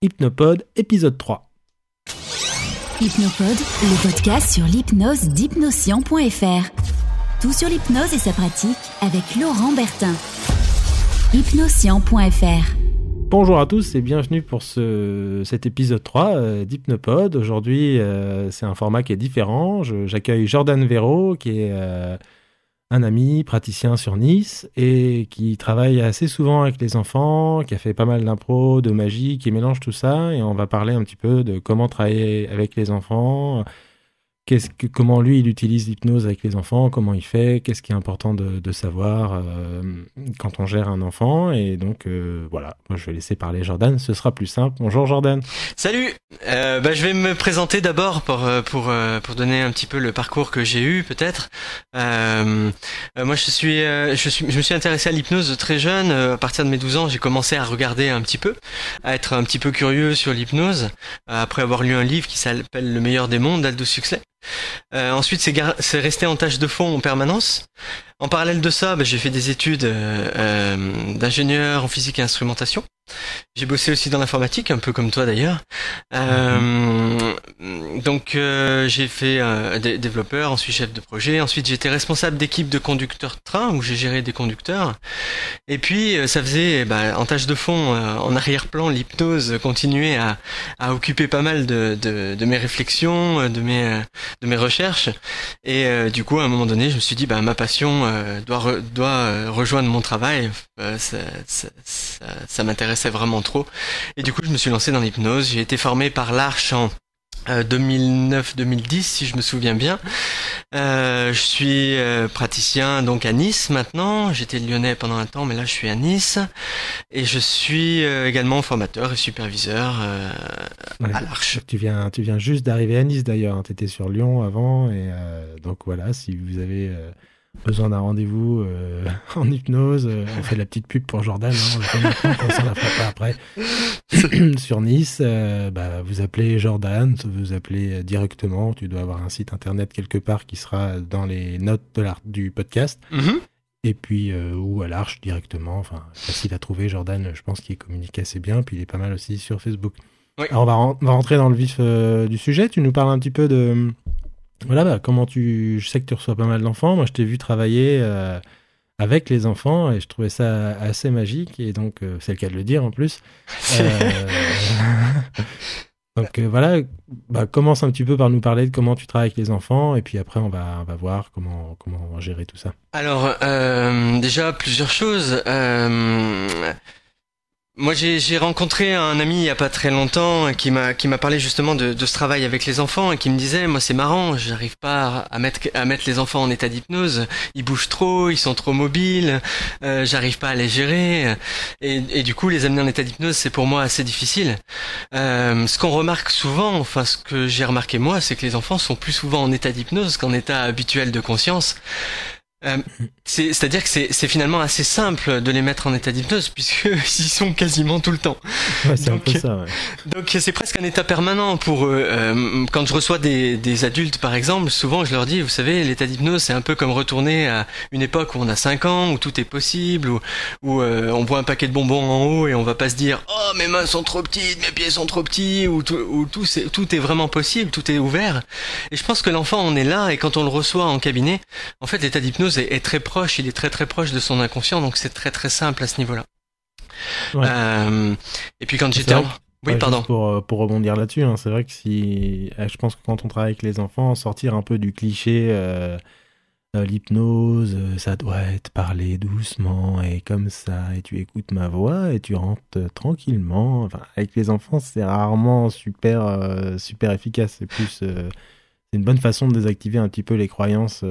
Hypnopode, épisode 3. Hypnopode, le podcast sur l'hypnose d'hypnoscient.fr. Tout sur l'hypnose et sa pratique avec Laurent Bertin. Hypnoscient.fr. Bonjour à tous et bienvenue pour ce, cet épisode 3 euh, d'Hypnopode. Aujourd'hui, euh, c'est un format qui est différent. J'accueille Jordan Véro, qui est euh, un ami praticien sur Nice et qui travaille assez souvent avec les enfants, qui a fait pas mal d'impro, de magie, qui mélange tout ça. Et on va parler un petit peu de comment travailler avec les enfants, qu'est-ce que, comment lui il utilise l'hypnose avec les enfants, comment il fait, qu'est-ce qui est important de, de savoir euh, quand on gère un enfant? Et donc euh, voilà, moi je vais laisser parler Jordan, ce sera plus simple. Bonjour Jordan. Salut euh, bah, Je vais me présenter d'abord pour, euh, pour, euh, pour donner un petit peu le parcours que j'ai eu peut-être. Euh, moi je suis, je suis je me suis intéressé à l'hypnose très jeune. À partir de mes 12 ans j'ai commencé à regarder un petit peu, à être un petit peu curieux sur l'hypnose, après avoir lu un livre qui s'appelle Le meilleur des mondes d'Aldous Huxley. Euh, ensuite c'est resté en tâche de fond en permanence. En parallèle de ça, bah, j'ai fait des études euh, euh, d'ingénieur en physique et instrumentation. J'ai bossé aussi dans l'informatique, un peu comme toi d'ailleurs. Euh, donc euh, j'ai fait euh, dé- développeur, ensuite chef de projet, ensuite j'étais responsable d'équipe de conducteurs de train où j'ai géré des conducteurs. Et puis euh, ça faisait bah, en tâche de fond, euh, en arrière-plan, l'hypnose continuait à, à occuper pas mal de, de, de mes réflexions, de mes de mes recherches. Et du coup à un moment donné je me suis dit bah ma passion euh, doit re- doit euh, rejoindre mon travail. Euh, ça ça, ça, ça m'intéressait vraiment trop. Et du coup, je me suis lancé dans l'hypnose. J'ai été formé par l'Arche en euh, 2009-2010, si je me souviens bien. Euh, je suis euh, praticien donc à Nice maintenant. J'étais lyonnais pendant un temps, mais là je suis à Nice. Et je suis euh, également formateur et superviseur Ouais. à l'Arche. Tu viens, tu viens juste d'arriver à Nice d'ailleurs. Tu étais sur Lyon avant. Et donc voilà, si vous avez besoin d'un rendez-vous euh, en hypnose, euh, on fait la petite pub pour Jordan. Hein, on le fait maintenant, la fera pas après. sur Nice, euh, bah, vous appelez Jordan, vous appelez directement. Tu dois avoir un site internet quelque part qui sera dans les notes de l'art du podcast. Mhm. Et puis, ou à l'Arche directement. Enfin, facile à trouver. Jordan, je pense qu'il communique assez bien. Puis il est pas mal aussi sur Facebook. Oui. Alors, on va, rentrer dans le vif du sujet. Tu nous parles un petit peu de. Voilà, bah, comment tu. Je sais que tu reçois pas mal d'enfants. Moi, je t'ai vu travailler euh, avec les enfants et je trouvais ça assez magique. Et donc, euh, c'est le cas de le dire en plus. Euh, Donc voilà, bah, commence un petit peu par nous parler de comment tu travailles avec les enfants et puis après on va, on va voir comment, comment gérer tout ça. Alors, déjà plusieurs choses. Moi, j'ai j'ai rencontré un ami il y a pas très longtemps qui m'a qui m'a parlé justement de, de ce travail avec les enfants et qui me disait, moi c'est marrant, j'arrive pas à mettre à mettre les enfants en état d'hypnose, ils bougent trop, ils sont trop mobiles, euh, j'arrive pas à les gérer et, et du coup les amener en état d'hypnose c'est pour moi assez difficile. Euh, ce qu'on remarque souvent, enfin ce que j'ai remarqué moi, c'est que les enfants sont plus souvent en état d'hypnose qu'en état habituel de conscience. Euh, c'est- C'est-à-dire que c'est finalement assez simple de les mettre en état d'hypnose puisque ils y sont quasiment tout le temps. Ouais, Donc, ouais. C'est presque un état permanent pour eux. Euh, quand je reçois des, des adultes par exemple, souvent je leur dis, vous savez, l'état d'hypnose c'est un peu comme retourner à une époque où on a 5 ans, où tout est possible, où, où euh, on voit un paquet de bonbons en haut et on va pas se dire, oh mes mains sont trop petites, mes pieds sont trop petits, où tout, où tout, c'est- tout est vraiment possible, tout est ouvert. Et je pense que l'enfant on est là et quand on le reçoit en cabinet, en fait l'état d'hypnose est, est très proche, il est très très proche de son inconscient, donc c'est très très simple à ce niveau-là. Ouais. Euh, et puis quand j'étais en... Oui, Ouais, pardon. Pour, euh, pour rebondir là-dessus, hein, c'est vrai que si. euh, Je pense que quand on travaille avec les enfants, sortir un peu du cliché, euh, euh, l'hypnose, ça doit être parler doucement et comme ça, et tu écoutes ma voix et tu rentres tranquillement. Enfin, avec les enfants, c'est rarement super, euh, super efficace. C'est plus. c'est une bonne façon de désactiver un petit peu les croyances.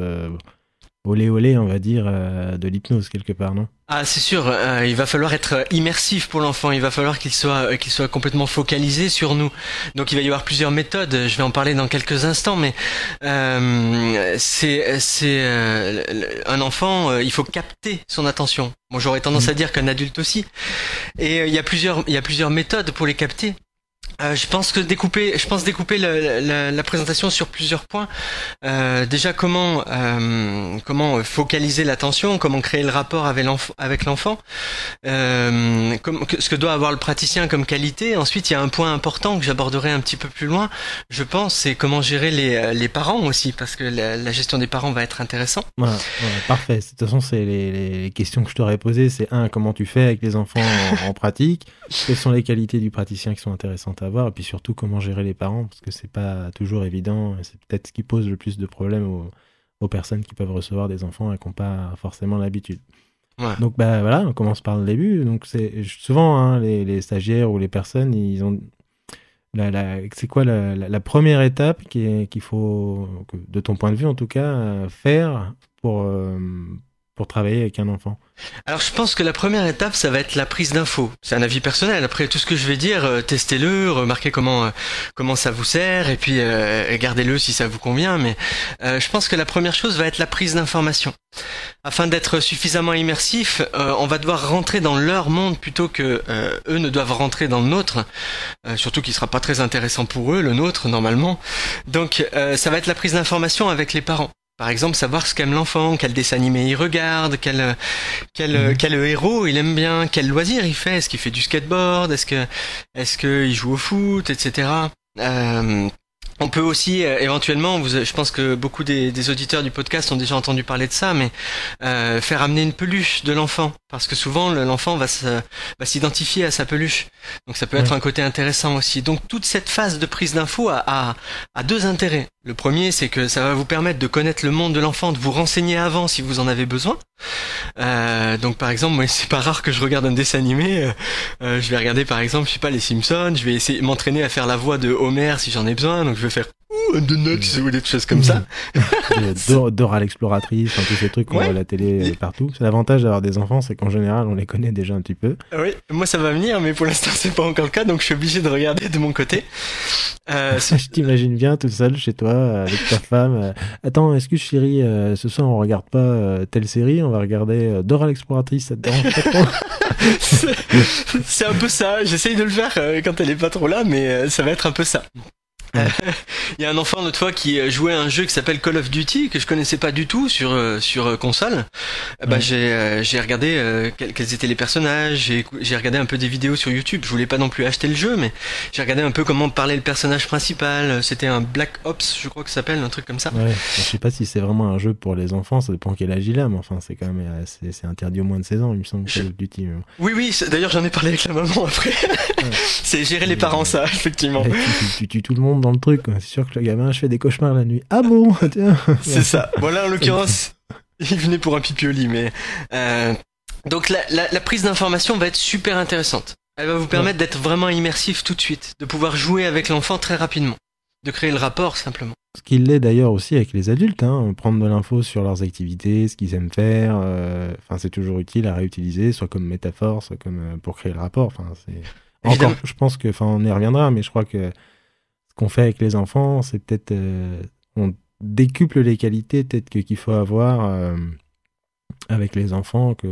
Olé olé, on va dire, euh, de l'hypnose quelque part, non? Ah, c'est sûr, euh, il va falloir être immersif pour l'enfant, il va falloir qu'il soit euh, qu'il soit complètement focalisé sur nous. Donc il va y avoir plusieurs méthodes, je vais en parler dans quelques instants mais euh, c'est c'est euh, un enfant, euh, il faut capter son attention. Bon, j'aurais tendance à dire qu'un adulte aussi. Et euh, il y a plusieurs il y a plusieurs méthodes pour les capter. Euh, je pense que découper, je pense découper la, présentation sur plusieurs points. Euh, déjà, comment euh, comment focaliser l'attention, comment créer le rapport avec l'enfant, ce que doit avoir le praticien comme qualité. Ensuite, il y a un point important que j'aborderai un petit peu plus loin. Je pense, c'est comment gérer les, les parents aussi, parce que la, gestion des parents va être intéressant. Ouais, parfait. De toute façon, c'est les, questions que je t'aurais posées. C'est un, comment tu fais avec les enfants en, en pratique? Quelles sont les qualités du praticien qui sont intéressantes? À et puis surtout comment gérer les parents, parce que c'est pas toujours évident, c'est peut-être ce qui pose le plus de problèmes aux, aux, personnes qui peuvent recevoir des enfants et qui n'ont pas forcément l'habitude. Donc bah voilà, on commence par le début. Donc c'est souvent hein, les, les, stagiaires ou les personnes, ils ont la, la, c'est quoi la, la, première étape qu'il faut, de ton point de vue en tout cas, faire pour euh, pour travailler avec un enfant alors je pense que la première étape, ça va être la prise d'infos. C'est un avis personnel. Après tout ce que je vais dire, euh, testez-le, remarquez comment euh, comment ça vous sert, et puis euh, gardez-le si ça vous convient. Mais je pense que la première chose va être la prise d'information. Afin d'être suffisamment immersif, on va devoir rentrer dans leur monde plutôt que eux ne doivent rentrer dans le nôtre. surtout qu'il sera pas très intéressant pour eux, le nôtre normalement. Donc ça va être la prise d'information avec les parents. Par exemple, savoir ce qu'aime l'enfant, quel dessin animé il regarde, quel, quel, mhm. quel héros il aime bien, quel loisir il fait, est-ce qu'il fait du skateboard, est-ce que, est-ce qu'il joue au foot, etc. Euh, on peut aussi euh, éventuellement, vous, je pense que beaucoup des, des, auditeurs du podcast ont déjà entendu parler de ça, mais euh, faire amener une peluche de l'enfant, parce que souvent l'enfant va, va s'identifier à sa peluche, donc ça peut être un côté intéressant aussi. Donc toute cette phase de prise d'infos a, a, a, deux intérêts. Le premier, c'est que ça va vous permettre de connaître le monde de l'enfant, de vous renseigner avant si vous en avez besoin. Euh, donc par exemple, moi c'est pas rare que je regarde un dessin animé. Euh, euh, je vais regarder par exemple, je sais pas les Simpsons. Je vais essayer m'entraîner à faire la voix de Homer si j'en ai besoin. Donc je vais faire Ouh, de nuts ou des choses comme ça. Dora l'exploratrice, tous ces trucs qu'on voit à la télé partout. C'est l'avantage d'avoir des enfants, c'est qu'en général on les connaît déjà un petit peu. Oui, moi ça va venir, mais pour l'instant c'est pas encore le cas, donc je suis obligé de regarder de mon côté. Euh, je t'imagine bien tout seul chez toi avec ta femme. Attends, que chérie, ce soir on regarde pas telle série? On va regarder Dora l'exploratrice, ça te dérange pas trop? C'est un peu ça. J'essaye de le faire quand elle est pas trop là, mais ça va être un peu ça. Il y a un enfant l'autre fois qui euh, jouait à un jeu qui s'appelle Call of Duty que je connaissais pas du tout sur euh, sur euh, console. Bah j'ai j'ai regardé quels étaient les personnages, j'ai j'ai regardé un peu des vidéos sur YouTube. Je voulais pas non plus acheter le jeu, mais j'ai regardé un peu comment parlait le personnage principal. C'était un Black Ops, je crois que ça s'appelle, un truc comme ça. Ouais. Je sais pas si c'est vraiment un jeu pour les enfants, ça dépend quel âge il a, mais enfin c'est quand même c'est interdit au moins de 16 ans, il me semble. Call of Duty. Oui oui, d'ailleurs j'en ai parlé avec la maman après. c'est gérer les parents ça, effectivement. tu tues tout le monde dans le truc. C'est sûr que le gamin, je fais des cauchemars la nuit. Ah bon C'est ça. Voilà, en l'occurrence, il venait pour un pipi au lit, mais euh, donc la, la, la prise d'information va être super intéressante. Elle va vous permettre d'être vraiment immersif tout de suite, de pouvoir jouer avec l'enfant très rapidement, de créer le rapport simplement. Ce qu'il l'est d'ailleurs aussi avec les adultes, hein, prendre de l'info sur leurs activités, ce qu'ils aiment faire. Euh, enfin, c'est toujours utile à réutiliser, soit comme métaphore, soit comme euh, pour créer le rapport. Enfin, c'est encore, je pense que, enfin, on y reviendra, mais je crois que qu'on fait avec les enfants, c'est peut-être euh, on décuple les qualités peut-être qu'il faut avoir euh, avec les enfants que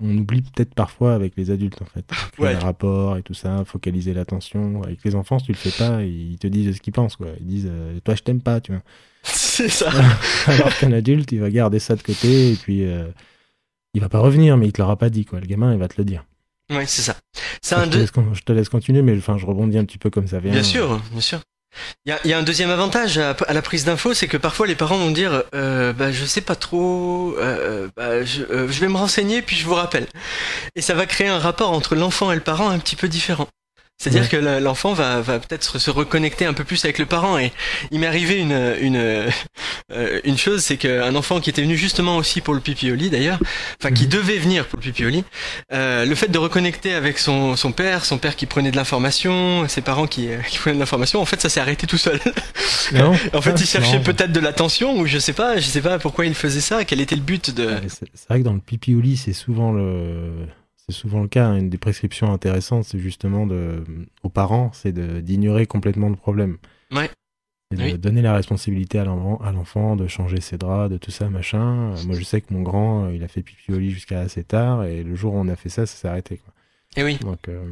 on, oublie peut-être parfois avec les adultes en fait. Ouais. Les rapports et tout ça, focaliser l'attention. Avec les enfants, si tu le fais pas, ils te disent ce qu'ils pensent quoi. Ils disent euh, toi je t'aime pas, tu vois. C'est ça. Alors qu'un adulte, il va garder ça de côté et puis il va pas revenir, mais il te l'aura pas dit quoi. Le gamin, il va te le dire. Oui, c'est ça. C'est un je, je te laisse continuer, mais enfin, je rebondis un petit peu comme ça vient. Bien sûr, bien sûr. Il y a, un deuxième avantage à, la prise d'infos, c'est que parfois les parents vont dire euh, bah, je sais pas trop, euh, bah, euh, je vais me renseigner puis je vous rappelle. Et ça va créer un rapport entre l'enfant et le parent un petit peu différent. C'est-à-dire que l'enfant va, va peut-être se reconnecter un peu plus avec le parent. Et il m'est arrivé une, une, euh, une chose, c'est qu'un enfant qui était venu justement aussi pour le pipi au lit d'ailleurs, enfin qui mhm. devait venir pour le pipi au lit, euh, le fait de reconnecter avec son, son père, son père qui prenait de l'information, ses parents qui, euh, qui prenaient de l'information, en fait ça s'est arrêté tout seul. Non. en fait il cherchait peut-être de l'attention ou je sais pas, je sais pas pourquoi il faisait ça, quel était le but de... C'est vrai que dans le pipi au lit c'est souvent le c'est souvent le cas. Hein. Une des prescriptions intéressantes, c'est justement de, aux parents, c'est d'ignorer complètement le problème. Ouais. Et de donner la responsabilité à l'enfant, de changer ses draps, de tout ça, machin. Moi, je sais que mon grand, il a fait pipi au lit jusqu'à assez tard, et le jour où on a fait ça, ça s'est arrêté. Quoi. Et oui. Donc, euh,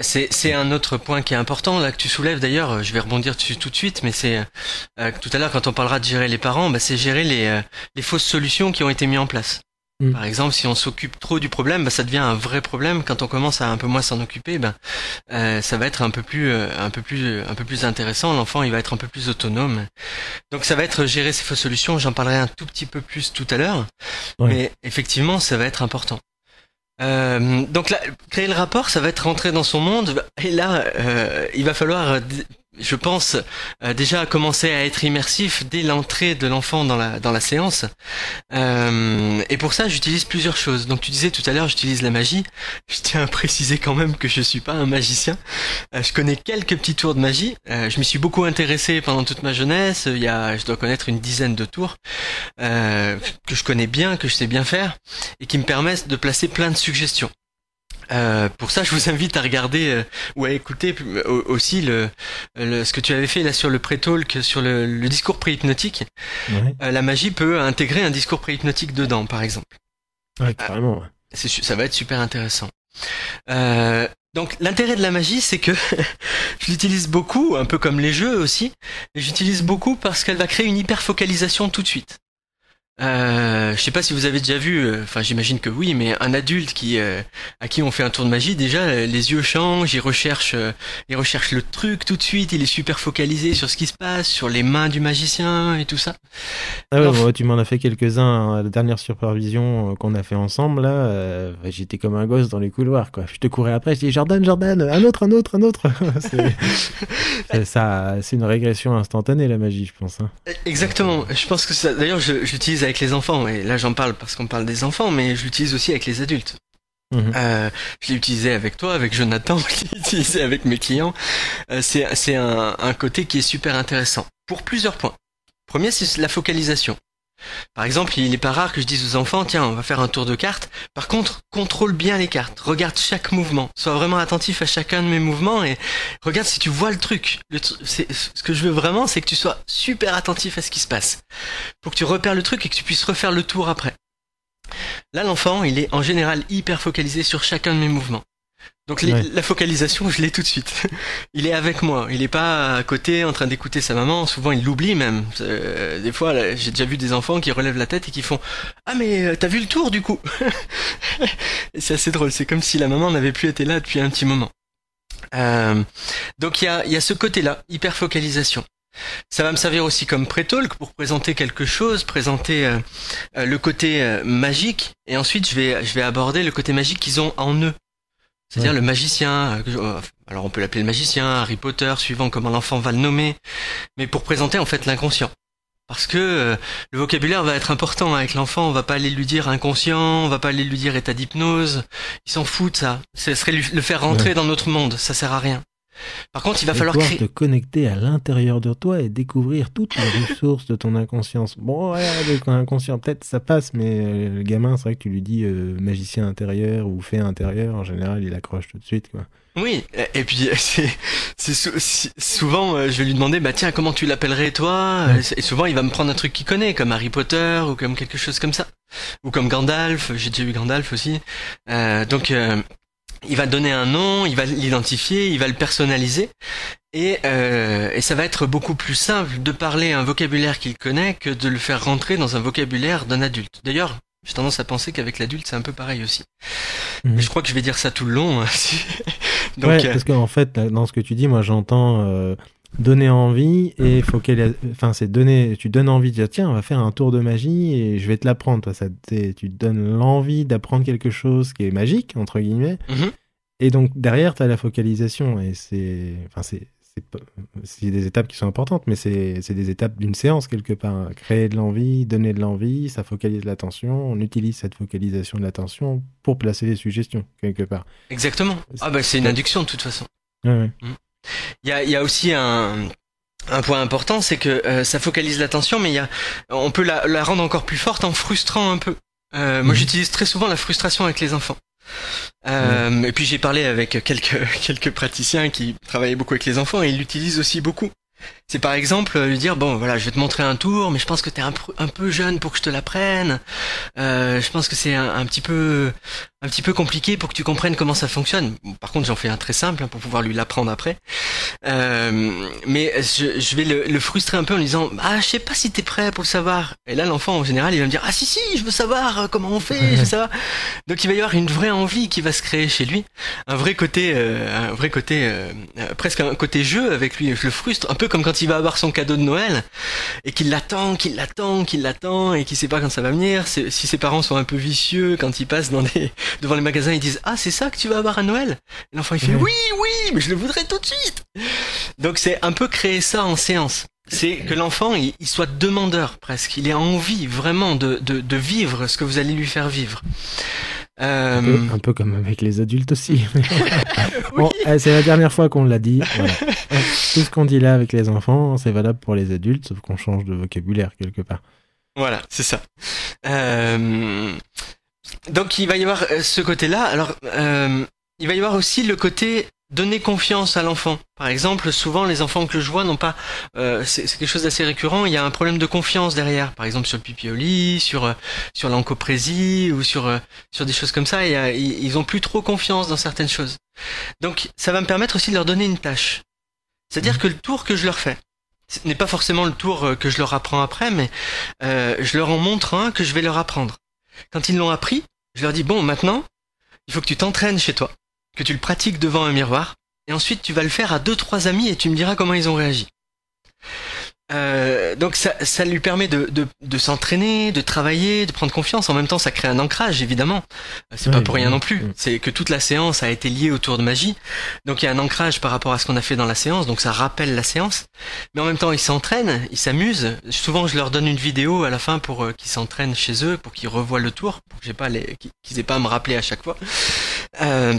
c'est un autre point qui est important là que tu soulèves d'ailleurs. Je vais rebondir dessus tout de suite, mais c'est euh, tout à l'heure quand on parlera de gérer les parents, bah, c'est gérer les, euh, les fausses solutions qui ont été mises en place. Mm. Par exemple, si on s'occupe trop du problème, bah, ça devient un vrai problème. Quand on commence à un peu moins s'en occuper, ben euh, ça va être un peu plus, un peu plus, un peu plus intéressant. L'enfant, il va être un peu plus autonome. Donc, ça va être gérer ces fausses solutions. J'en parlerai un tout petit peu plus tout à l'heure, mais effectivement, ça va être important. Euh, donc là, créer le rapport, ça va être rentrer dans son monde. Et là, euh, il va falloir je pense, euh, déjà commencer à être immersif dès l'entrée de l'enfant dans la, dans la séance. Euh, et pour ça, j'utilise plusieurs choses. Donc tu disais tout à l'heure, j'utilise la magie. Je tiens à préciser quand même que je suis pas un magicien. Euh, je connais quelques petits tours de magie. je m'y suis beaucoup intéressé pendant toute ma jeunesse. Il je dois connaître une dizaine de tours que je connais bien, que je sais bien faire, et qui me permettent de placer plein de suggestions. Euh, pour ça, je vous invite à regarder euh, ou à écouter euh, aussi le, ce que tu avais fait là sur le pré-talk, sur le, le discours préhypnotique. Ouais. la magie peut intégrer un discours préhypnotique dedans, par exemple. Ouais, carrément. ça va être super intéressant. donc l'intérêt de la magie, c'est que je l'utilise beaucoup, un peu comme les jeux aussi. J'utilise beaucoup parce qu'elle va créer une hyper focalisation tout de suite. Euh, je sais pas si vous avez déjà vu, euh, enfin j'imagine que oui, mais un adulte qui euh, à qui on fait un tour de magie, déjà euh, les yeux changent, il recherche, il recherche le truc tout de suite, il est super focalisé sur ce qui se passe, sur les mains du magicien et tout ça. Ah ouais, tu m'en as fait quelques-uns à la dernière supervision qu'on a fait ensemble là. J'étais comme un gosse dans les couloirs quoi. Je te courais après, je dis Jordan, Jordan, un autre, un autre, un autre. c'est ça, c'est une régression instantanée la magie, je pense. Hein. Exactement. Je pense que ça. D'ailleurs, j'utilise avec les enfants, et là j'en parle parce qu'on parle des enfants, mais je l'utilise aussi avec les adultes. Mhm. Euh, je l'ai utilisé avec toi, avec Jonathan, je l'ai utilisé avec mes clients. Euh, c'est un, un côté qui est super intéressant pour plusieurs points. Premier, c'est la focalisation. Par exemple, il n'est pas rare que je dise aux enfants, tiens, on va faire un tour de cartes. Par contre, contrôle bien les cartes. Regarde chaque mouvement. Sois vraiment attentif à chacun de mes mouvements et regarde si tu vois le truc. Ce que je veux vraiment, c'est que tu sois super attentif à ce qui se passe. Pour que tu repères le truc et que tu puisses refaire le tour après. Là, l'enfant, il est en général hyper focalisé sur chacun de mes mouvements. Donc la focalisation, je l'ai tout de suite. il est avec moi. Il n'est pas à côté en train d'écouter sa maman. Souvent, il l'oublie même. Euh, des fois, j'ai déjà vu des enfants qui relèvent la tête et qui font Ah mais euh, t'as vu le tour du coup C'est assez drôle. C'est comme si la maman n'avait plus été là depuis un petit moment. Euh, donc il y a, y a ce côté-là, hyper focalisation. Ça va me servir aussi comme pré-talk pour présenter quelque chose, présenter le côté magique, et ensuite je vais je vais aborder le côté magique qu'ils ont en eux. C'est-à-dire le magicien, euh, alors on peut l'appeler le magicien, Harry Potter, suivant comment l'enfant va le nommer, mais pour présenter en fait l'inconscient. Parce que euh, le vocabulaire va être important avec l'enfant, on va pas aller lui dire inconscient, on va pas aller lui dire état d'hypnose, il s'en fout de ça. Ce serait le faire rentrer dans notre monde, ça sert à rien. Par contre, il va falloir créer... te connecter à l'intérieur de toi et découvrir toutes les ressources de ton inconscience. Bon, ouais, ton inconscient, peut-être ça passe, mais euh, le gamin, c'est vrai que tu lui dis euh, magicien intérieur ou fait intérieur, en général, il accroche tout de suite, quoi. Oui, et puis c'est souvent euh, je vais lui demander bah tiens comment tu l'appellerais toi? Et souvent il va me prendre un truc qu'il connaît comme Harry Potter ou comme quelque chose comme ça. Ou comme Gandalf. J'ai déjà eu Gandalf aussi. Donc il va donner un nom, il va l'identifier, il va le personnaliser, et, euh, et ça va être beaucoup plus simple de parler un vocabulaire qu'il connaît que de le faire rentrer dans un vocabulaire d'un adulte. D'ailleurs, j'ai tendance à penser qu'avec l'adulte c'est un peu pareil aussi. Mhm. Je crois que je vais dire ça tout le long. Hein, Donc, ouais, parce qu'en fait, dans ce que tu dis, moi j'entends euh, donner envie et faut qu'elle enfin c'est donner tu donnes envie de dire tiens on va faire un tour de magie et je vais te l'apprendre toi ça tu donnes l'envie d'apprendre quelque chose qui est magique entre guillemets mm-hmm. et donc derrière tu as la focalisation et c'est enfin c'est c'est des étapes qui sont importantes, mais c'est des étapes d'une séance quelque part. Créer de l'envie, donner de l'envie, ça focalise l'attention. On utilise cette focalisation de l'attention pour placer les suggestions quelque part. Exactement. Ah bah c'est une induction de toute façon. Ouais, ouais. Mm. Il y a, y a, aussi un, un point important, c'est que euh, ça focalise l'attention, mais y a, on peut la, la, rendre encore plus forte en frustrant un peu. Euh, Moi, mhm. j'utilise très souvent la frustration avec les enfants. Euh, Et puis j'ai parlé avec quelques quelques praticiens qui travaillaient beaucoup avec les enfants et ils l'utilisent aussi beaucoup. C'est par exemple lui dire bon voilà je vais te montrer un tour mais je pense que t'es un, un peu jeune pour que je te l'apprenne. Euh, je pense que c'est un, un, petit peu un petit peu compliqué pour que tu comprennes comment ça fonctionne. Par contre j'en fais un très simple hein, pour pouvoir lui l'apprendre après. Euh, mais je, je vais le, le, frustrer un peu en lui disant ah je sais pas si t'es prêt pour le savoir. Et là l'enfant en général il va me dire ah si si je veux savoir euh, comment on fait je veux savoir. Donc il va y avoir une vraie envie qui va se créer chez lui, un vrai côté euh, un vrai côté euh, presque un côté jeu avec lui. Je le frustre un peu comme quand il va avoir son cadeau de Noël et qu'il l'attend, qu'il l'attend, qu'il l'attend et qu'il sait pas quand ça va venir. Si ses parents sont un peu vicieux quand il passe dans des, devant les magasins, ils disent ah c'est ça que tu vas avoir à Noël? L'enfant il fait oui oui mais je le voudrais tout de suite. Donc c'est un peu créer ça en séance. C'est que l'enfant il, soit demandeur presque, il ait envie vraiment de, de, de vivre ce que vous allez lui faire vivre. Euh... Un, peu, comme avec les adultes aussi. bon, eh, c'est la dernière fois qu'on l'a dit. Voilà. Tout ce qu'on dit là avec les enfants, c'est valable pour les adultes, sauf qu'on change de vocabulaire quelque part. Voilà, c'est ça. Euh... Donc il va y avoir euh, ce côté-là. Alors, euh... il va y avoir aussi le côté donner confiance à l'enfant. Par exemple, souvent les enfants que je vois n'ont pas, euh, c'est quelque chose d'assez récurrent. Il y a un problème de confiance derrière. Par exemple sur le pipi au lit, sur euh, sur l'encoprésie ou sur euh, sur des choses comme ça. Et, ils ont plus trop confiance dans certaines choses. Donc ça va me permettre aussi de leur donner une tâche. C'est-à-dire mmh. que le tour que je leur fais ce n'est pas forcément le tour euh, que je leur apprends après, mais je leur en montre un que je vais leur apprendre. Quand ils l'ont appris, je leur dis bon maintenant, il faut que tu t'entraînes chez toi que tu le pratiques devant un miroir, et ensuite tu vas le faire à deux trois amis et tu me diras comment ils ont réagi. Euh, donc ça, ça lui permet de, de, de s'entraîner, de travailler, de prendre confiance. En même temps, ça crée un ancrage, évidemment. Euh, c'est pas pour rien non plus. C'est que toute la séance a été liée autour de magie. Donc il y a un ancrage par rapport à ce qu'on a fait dans la séance. Donc ça rappelle la séance. Mais en même temps, ils s'entraînent, ils s'amusent. Souvent, je leur donne une vidéo à la fin pour euh, qu'ils s'entraînent chez eux, pour qu'ils revoient le tour, pour que j'ai pas les, qu'ils aient pas à me rappeler à chaque fois. Euh,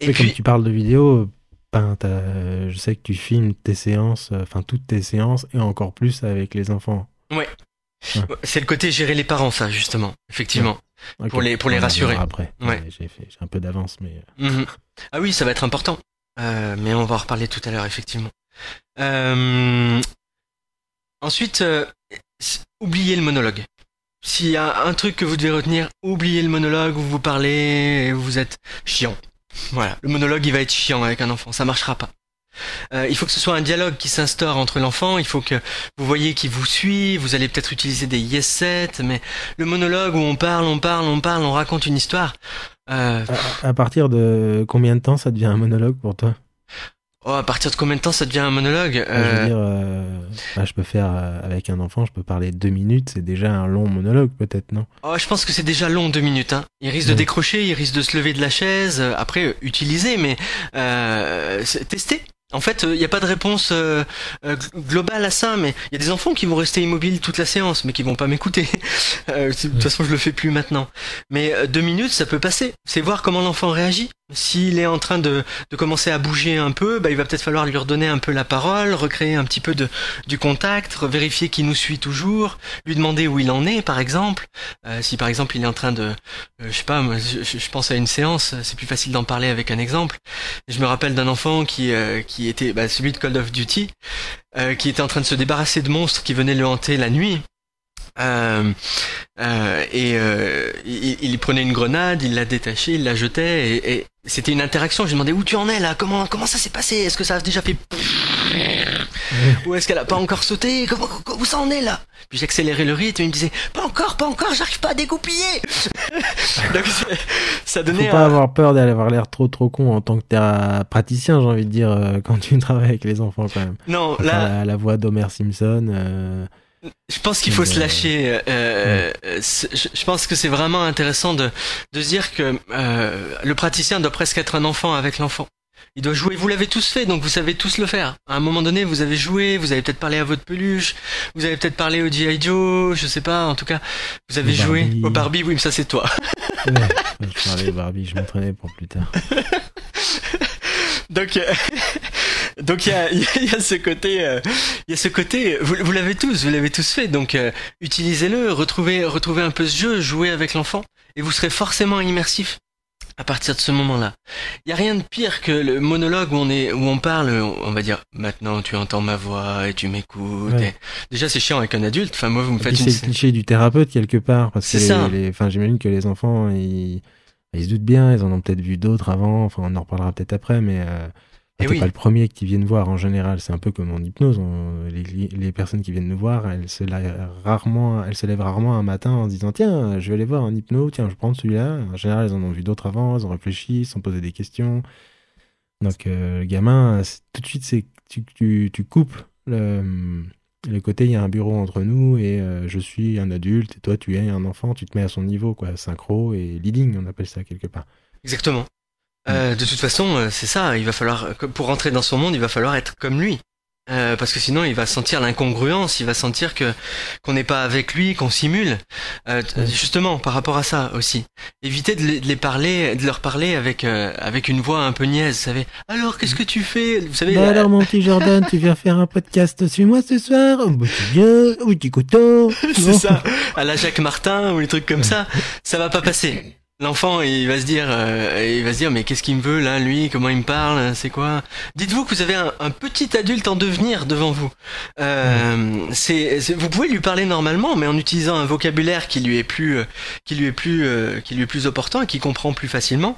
et puis... comme tu parles de vidéo, ben, je sais que tu filmes tes séances, euh, enfin toutes tes séances, et encore plus avec les enfants. Ouais. C'est le côté gérer les parents, ça, justement, effectivement. Pour les, pour les rassurer. Après, ouais. j'ai un peu d'avance, mais. Euh. Mhm. Ah oui, ça va être important. Euh, mais on va en reparler tout à l'heure, effectivement. Euh... Ensuite, euh, oubliez le monologue. S'il y a un truc que vous devez retenir, oubliez le monologue, vous vous parlez, et vous êtes chiant. Voilà, le monologue il va être chiant avec un enfant, ça marchera pas. Euh, il faut que ce soit un dialogue qui s'instaure entre l'enfant, il faut que vous voyez qui vous suit, vous allez peut-être utiliser des yes set, mais le monologue où on parle, on parle, on parle, on raconte une histoire. Euh... à, partir de combien de temps ça devient un monologue pour toi? Oh, à partir de combien de temps ça devient un monologue Je veux euh, dire, euh, bah, je peux faire euh, avec un enfant, je peux parler deux minutes, c'est déjà un long monologue peut-être, non? Oh, je pense que c'est déjà long deux minutes. Hein. Il risque de décrocher, il risque de se lever de la chaise. Après, utiliser, mais tester. En fait, il n'y a pas de réponse euh, globale à ça, mais il y a des enfants qui vont rester immobiles toute la séance, mais qui vont pas m'écouter. Euh, de toute façon, je le fais plus maintenant. Mais deux minutes, ça peut passer. C'est voir comment l'enfant réagit. S'il est en train de, de, commencer à bouger un peu, bah, il va peut-être falloir lui redonner un peu la parole, recréer un petit peu de, du contact, vérifier qu'il nous suit toujours, lui demander où il en est, par exemple. si par exemple il est en train de, je sais pas, je, je, pense à une séance, c'est plus facile d'en parler avec un exemple. Je me rappelle d'un enfant qui, qui qui était bah, celui de Call of Duty, euh, qui était en train de se débarrasser de monstres qui venaient le hanter la nuit. Euh, euh, et euh, il, il, prenait une grenade, il la détachait, il la jetait, et, et c'était une interaction. Je lui demandais où tu en es là, comment comment ça s'est passé, est-ce que ça a déjà fait ou est-ce qu'elle a pas encore sauté? Comment, Où ça en est là? Puis j'accélérais le rythme et il me disait pas encore, pas encore, j'arrive pas à dégoupiller. Donc ça donnait. Faut pas avoir peur d'avoir l'air trop trop con en tant que praticien, j'ai envie de dire, euh, quand tu travailles avec les enfants quand même. Non, là. la, voix d'Homer Simpson. Euh... Je pense qu'il faut se lâcher. Euh, je pense que c'est vraiment intéressant de, dire que euh, le praticien doit presque être un enfant avec l'enfant. Il doit jouer. Vous l'avez tous fait, donc vous savez tous le faire. À un moment donné, vous avez joué, vous avez peut-être parlé à votre peluche, vous avez peut-être parlé au G.I. Joe, je sais pas. En tout cas, vous avez joué au Barbie. Oui, mais ça c'est toi. je parlais au Barbie, je m'entraînais pour plus tard. donc, euh, donc il y a, y a, ce côté, euh, il y a ce côté. Vous, vous l'avez tous, vous l'avez tous fait. Donc euh, utilisez-le, retrouvez, retrouvez un peu ce jeu, jouez avec l'enfant, et vous serez forcément immersif. à partir de ce moment-là. Il y a rien de pire que le monologue où on est où on parle, on va dire maintenant tu entends ma voix et tu m'écoutes. Déjà c'est chiant avec un adulte. Enfin moi vous me faites une... c'est le cliché du thérapeute quelque part parce que les, enfin j'imagine que les enfants ils... ils se doutent bien, ils en ont peut-être vu d'autres avant. Enfin on en reparlera peut-être après, mais euh... Eh oui. pas le premier qui viennent voir en général. C'est un peu comme en hypnose. les, les, personnes qui viennent nous voir, elles se, lèvent rarement, elles se lèvent rarement un matin en disant Tiens, je vais aller voir un hypno, tiens, je prends celui-là. En général, elles en ont vu d'autres avant, elles ont réfléchi, elles se sont posé des questions. Donc, euh, le gamin, tout de suite, tu, tu, tu, coupes le, le côté il y a un bureau entre nous et euh, je suis un adulte et toi tu es un enfant, tu te mets à son niveau, quoi. Synchro et leading, on appelle ça quelque part. Exactement. Euh, de toute façon, euh, c'est ça. Il va falloir, pour rentrer dans son monde, il va falloir être comme lui. Euh, parce que sinon, il va sentir l'incongruence, il va sentir que qu'on n'est pas avec lui, qu'on simule. Euh, justement, par rapport à ça aussi, éviter de les, parler, de leur parler avec euh, avec une voix un peu niaise. Vous savez. Alors, qu'est-ce que tu fais? Vous savez. Bah alors, mon petit Jordan, tu viens faire un podcast sur moi ce soir? Oh, bah, Tu viens Oui, tu C'est ça. À la Jacques Martin ou les trucs comme ça, ça va pas passer. L'enfant, il va se dire, euh, il va se dire, mais qu'est-ce qu'il me veut là, lui? Comment il me parle? C'est quoi? Dites-vous que vous avez un, petit adulte en devenir devant vous. Euh, c'est, vous pouvez lui parler normalement, mais en utilisant un vocabulaire qui lui est plus, qui lui est plus, euh, qui lui est plus opportun, qui comprend plus facilement.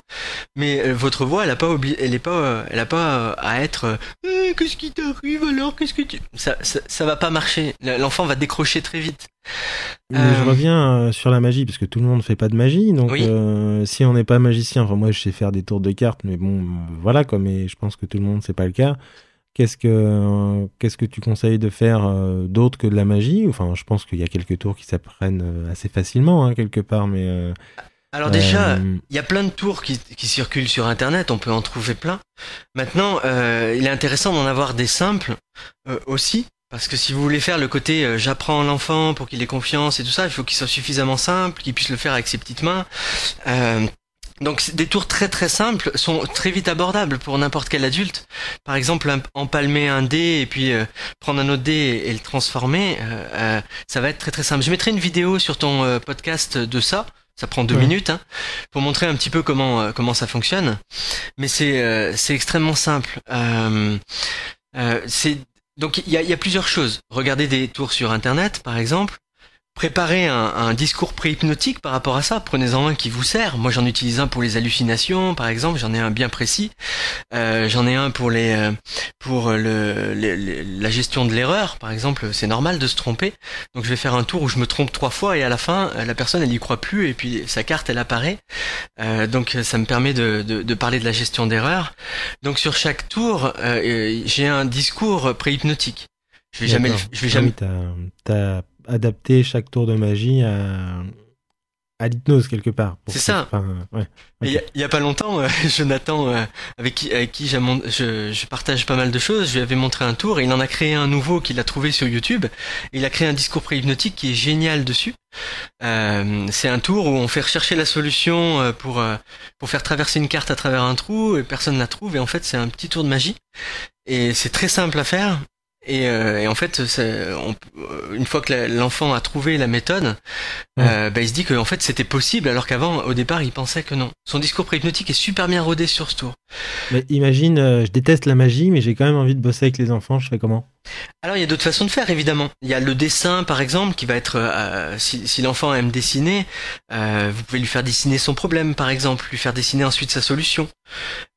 Mais euh, votre voix, elle a pas elle est pas, elle a pas à être, eh, qu'est-ce qui t'arrive alors? Qu'est-ce que tu ça, ça, ça va pas marcher. L'enfant va décrocher très vite. Je euh, reviens euh, sur la magie, parce que tout le monde ne fait pas de magie. Donc, euh, si on n'est pas magicien, enfin, moi, je sais faire des tours de cartes, mais bon, voilà, quoi. Mais je pense que tout le monde, c'est pas le cas. Qu'est-ce que, qu'est-ce que tu conseilles de faire d'autre que de la magie? Enfin, je pense qu'il y a quelques tours qui s'apprennent assez facilement, hein, quelque part, mais. alors déjà, il y a plein de tours qui, qui, circulent sur Internet, on peut en trouver plein. Maintenant, il est intéressant d'en avoir des simples aussi, parce que si vous voulez faire le côté euh, j'apprends l'enfant pour qu'il ait confiance et tout ça, il faut qu'il soit suffisamment simple, qu'il puisse le faire avec ses petites mains. Euh, donc des tours très très simples sont très vite abordables pour n'importe quel adulte. Par exemple, empalmer un dé et puis euh, prendre un autre dé et, le transformer, ça va être très très simple. Je mettrai une vidéo sur ton podcast de ça. Ça prend deux minutes hein, pour montrer un petit peu comment comment ça fonctionne. Mais c'est c'est extrêmement simple. c'est donc il y a, plusieurs choses. Regardez des tours sur Internet, par exemple. Préparez un, un discours préhypnotique par rapport à ça. Prenez-en un qui vous sert. Moi, j'en utilise un pour les hallucinations, par exemple. J'en ai un bien précis. Euh, j'en ai un pour les euh, pour le, la gestion de l'erreur, par exemple. C'est normal de se tromper. Donc, je vais faire un tour où je me trompe trois fois et à la fin, la personne elle y croit plus et puis sa carte elle apparaît. Euh, donc, ça me permet de, de, de parler de la gestion d'erreur. Donc, sur chaque tour, euh, j'ai un discours préhypnotique. Je vais jamais, je vais jamais adapter chaque tour de magie à, à l'hypnose quelque part. C'est ça. Il y, a pas longtemps, euh, Jonathan, euh, avec qui, avec qui je, je, partage pas mal de choses, je lui avais montré un tour et il en a créé un nouveau qu'il a trouvé sur YouTube. il a créé un discours préhypnotique qui est génial dessus. Euh, c'est un tour où on fait rechercher la solution euh, pour pour faire traverser une carte à travers un trou et personne la trouve et en fait c'est un petit tour de magie et c'est très simple à faire et, euh, et, en fait, on, une fois que l'enfant a trouvé la méthode, euh, bah, il se dit qu'en fait c'était possible, alors qu'avant, au départ, il pensait que non. Son discours préhypnotique est super bien rodé sur ce tour. Mais imagine, euh, je déteste la magie, mais j'ai quand même envie de bosser avec les enfants. Je fais comment? Alors il y a d'autres façons de faire évidemment. Il y a le dessin par exemple qui va être euh, si, si l'enfant aime dessiner, euh, vous pouvez lui faire dessiner son problème par exemple, lui faire dessiner ensuite sa solution,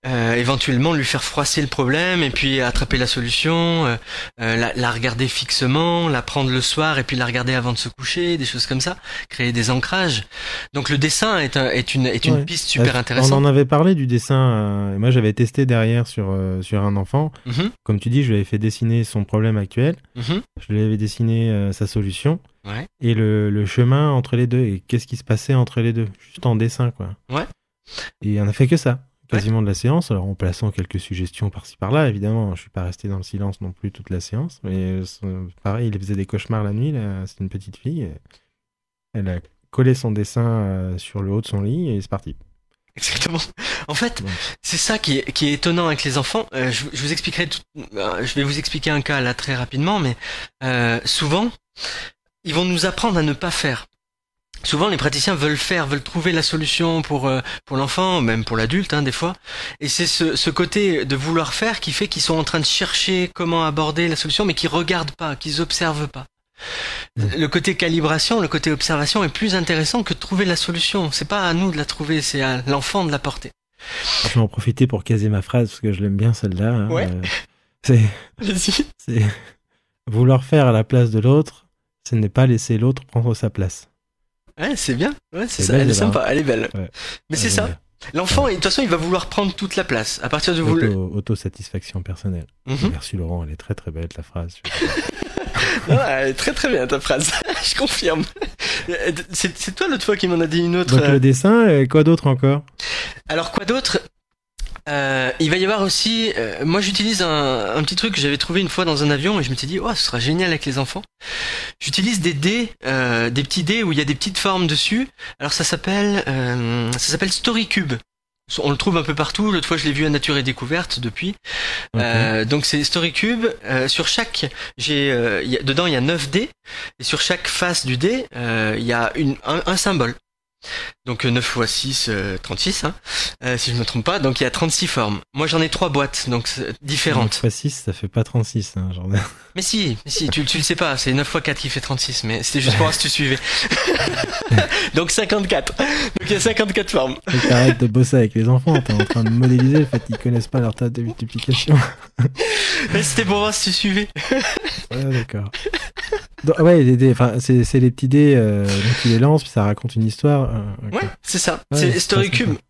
euh, éventuellement lui faire froisser le problème et puis attraper la solution, la, la, regarder fixement, la prendre le soir et puis la regarder avant de se coucher, des choses comme ça, créer des ancrages. Donc le dessin est, un, est une est une piste super intéressante. On en avait parlé du dessin. moi j'avais testé derrière sur sur un enfant. Mhm. Comme tu dis, je lui avais fait dessiner son problème actuel. Mhm. Je lui avais dessiné euh, sa solution. Et le, chemin entre les deux. Et qu'est-ce qui se passait entre les deux? Juste en dessin, quoi. Ouais. Et on a fait que ça. Quasiment de la séance. Alors en plaçant quelques suggestions par-ci par-là, évidemment. Je suis pas resté dans le silence non plus toute la séance. Mais euh, pareil, il faisait des cauchemars la nuit. C'est une petite fille. Elle a collé son dessin euh, sur le haut de son lit et c'est parti. Exactement. En fait, c'est ça qui est, qui est étonnant avec les enfants. Euh, je, je, vous expliquerai tout, euh, je vais vous expliquer un cas là très rapidement, mais euh, souvent, ils vont nous apprendre à ne pas faire. souvent les praticiens veulent faire, veulent trouver la solution pour euh, pour l'enfant, même pour l'adulte hein, des fois. Et c'est ce, ce côté de vouloir faire qui fait qu'ils sont en train de chercher comment aborder la solution, mais qui regardent pas, qu'ils observent pas. Le côté calibration, le côté observation est plus intéressant que de trouver la solution. C'est pas à nous de la trouver, c'est à l'enfant de la porter. Je vais en profiter pour caser ma phrase parce que je l'aime bien celle-là. hein. Ouais. Euh, c'est, c'est vouloir faire à la place de l'autre, ce n'est pas laisser l'autre prendre sa place. Ouais, c'est bien. Ouais, c'est ça. belle, Elle est celle-là, sympa, elle est belle. Ouais. Mais c'est ça. L'enfant, de toute façon, il va vouloir prendre toute la place. À partir de vous. Auto, autosatisfaction personnelle. Mhm. Merci Laurent, elle est très très belle la phrase. Non, très très bien ta phrase. Je confirme. Euh, C'est toi l'autre fois qui m'en a dit une autre. Donc euh, le dessin, et quoi d'autre encore? Alors quoi d'autre? Euh, il va y avoir aussi, euh, moi j'utilise un, un petit truc que j'avais trouvé une fois dans un avion et je me suis dit, oh, ce sera génial avec les enfants. J'utilise des dés, euh, des petits dés où il y a des petites formes dessus. Alors ça s'appelle, euh, ça s'appelle Story Cube. On le trouve un peu partout. L'autre fois, je l'ai vu à Nature et Découverte depuis. Euh, donc c'est Story Cube. Euh, sur chaque, j'ai, euh, il y a- dedans il y a 9 dés et sur chaque face du dé, euh, il y a une, un, un symbole. Donc euh, 9 x 6, euh, 36, hein, euh, si je me trompe pas. Donc il y a 36 formes. Moi j'en ai trois boîtes, donc différentes. 9 x 6, ça fait pas 36, hein, Jordan. Mais si, mais si, tu, tu le sais pas, c'est 9 x 4 qui fait 36, mais c'était juste pour voir si tu suivais. donc 54. Donc il y a 54 formes. Faut que t'arrêtes de bosser avec les enfants, t'es en train de modéliser le fait qu'ils connaissent pas leur table de multiplication. Mais c'était pour voir si tu suivais. Ouais, d'accord. Donc, ouais, c'est, les petits dés, euh, donc tu les lances, puis ça raconte une histoire. euh. Ouais, c'est ça. Ouais, c'est c'est Story très Cube. sympa.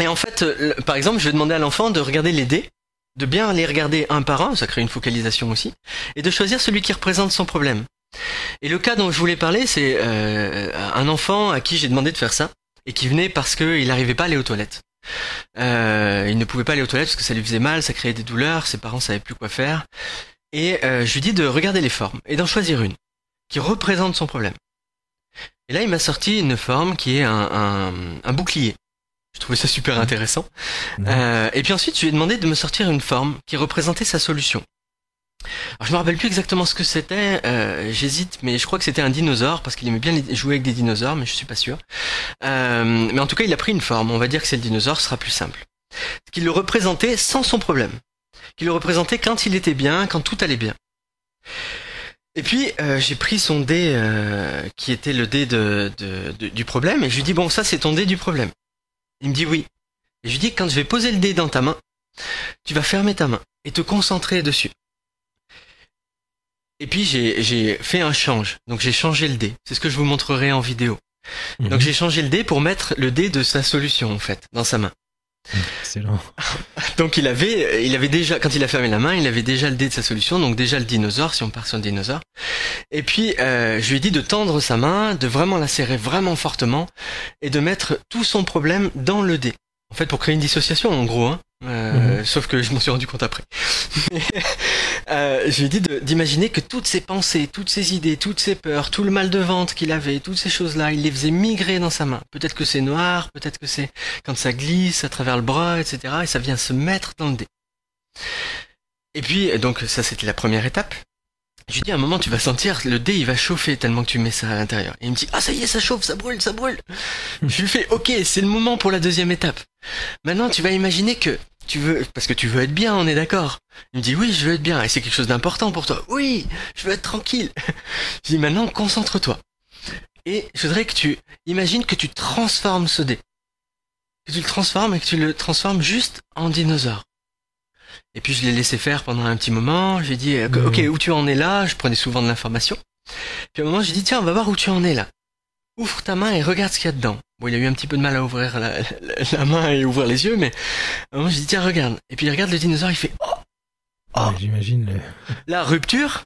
Et en fait, euh, par exemple, je vais demander à l'enfant de regarder les dés, de bien les regarder un par un, ça crée une focalisation aussi, et de choisir celui qui représente son problème. Et le cas dont je voulais parler, c'est euh, un enfant à qui j'ai demandé de faire ça, et qui venait parce qu'il n'arrivait pas à aller aux toilettes. Euh, il ne pouvait pas aller aux toilettes parce que ça lui faisait mal, ça créait des douleurs, ses parents savaient plus quoi faire. Et euh, je lui dis de regarder les formes et d'en choisir une qui représente son problème. Et là, il m'a sorti une forme qui est un, un, un bouclier. Je trouvais ça super intéressant. Euh, et puis ensuite, je lui ai demandé de me sortir une forme qui représentait sa solution. Alors, je me rappelle plus exactement ce que c'était. euh, J'hésite, mais je crois que c'était un dinosaure parce qu'il aimait bien jouer avec des dinosaures, mais je suis pas sûr. Euh, mais en tout cas, il a pris une forme. On va dire que c'est le dinosaure, ce sera plus simple. Ce qui le représentait sans son problème. Qui le représentait quand il était bien, quand tout allait bien. Et puis euh, j'ai pris son dé euh, qui était le dé de, de- de- du problème et je lui dis bon ça c'est ton dé du problème. Il me dit oui. Et je lui dis quand je vais poser le dé dans ta main, tu vas fermer ta main et te concentrer dessus. Et puis j'ai j'ai fait un change. Donc j'ai changé le dé. C'est ce que je vous montrerai en vidéo. Mhm. Donc j'ai changé le dé pour mettre le dé de sa solution en fait dans sa main. Excellent. Donc il avait, il avait déjà, quand il a fermé la main, il avait déjà le dé de sa solution, donc déjà le dinosaure, si on part sur le dinosaure. Et puis euh, je lui ai dit de tendre sa main, de vraiment la serrer vraiment fortement, et de mettre tout son problème dans le dé. En fait, pour créer une dissociation, en gros. Hein. Euh, Sauf que je m'en suis rendu compte après. euh, je lui ai dit d'imaginer que toutes ses pensées, toutes ses idées, toutes ses peurs, tout le mal de ventre qu'il avait, toutes ces choses-là, il les faisait migrer dans sa main. Peut-être que c'est noir, peut-être que c'est quand ça glisse à travers le bras, etc. Et ça vient se mettre dans le dé. Et puis, donc ça c'était la première étape. Je lui dis à un moment tu vas sentir le dé il va chauffer tellement que tu mets ça à l'intérieur. Et il me dit ah ça y est ça chauffe, ça brûle, ça brûle. je lui fais ok c'est le moment pour la deuxième étape. Maintenant tu vas imaginer que tu veux parce que tu veux être bien on est d'accord. Il me dit oui je veux être bien et c'est quelque chose d'important pour toi. Oui je veux être tranquille. je dis maintenant concentre-toi. Et je voudrais que tu imagines que tu transformes ce dé. Que tu le transformes et que tu le transformes juste en dinosaure. Et puis je l'ai laissé faire pendant un petit moment. J'ai dit, euh, Mhm. ok, où tu en es là? Je prenais souvent de l'information. Puis à un moment, j'ai dit, tiens, on va voir où tu en es là. Ouvre ta main et regarde ce qu'il y a dedans. Bon, il a eu un petit peu de mal à ouvrir la, la- la main et ouvrir les yeux, mais à un moment, j'ai dit, tiens, regarde. Et puis il regarde le dinosaure, il fait, oh, Oh. Ouais, J'imagine le... la rupture.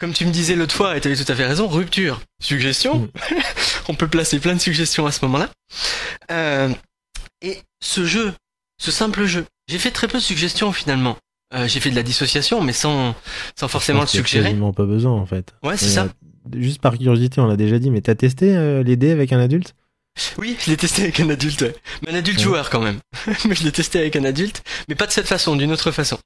Comme tu me disais l'autre fois, et tu avais tout à fait raison, rupture. Suggestion. Mm. on peut placer plein de suggestions à ce moment-là. Euh, et ce jeu, ce simple jeu, j'ai fait très peu de suggestions finalement. Euh, j'ai fait de la dissociation, mais sans, sans forcément le Je suggérer. quasiment pas besoin en fait. Ouais, c'est ça. Juste par curiosité, on l'a déjà dit, mais t'as testé euh, les dés avec un adulte? Oui, je l'ai testé avec un adulte, ouais. mais un adulte Ouais. joueur quand même. mais je l'ai testé avec un adulte, mais pas de cette façon, d'une autre façon,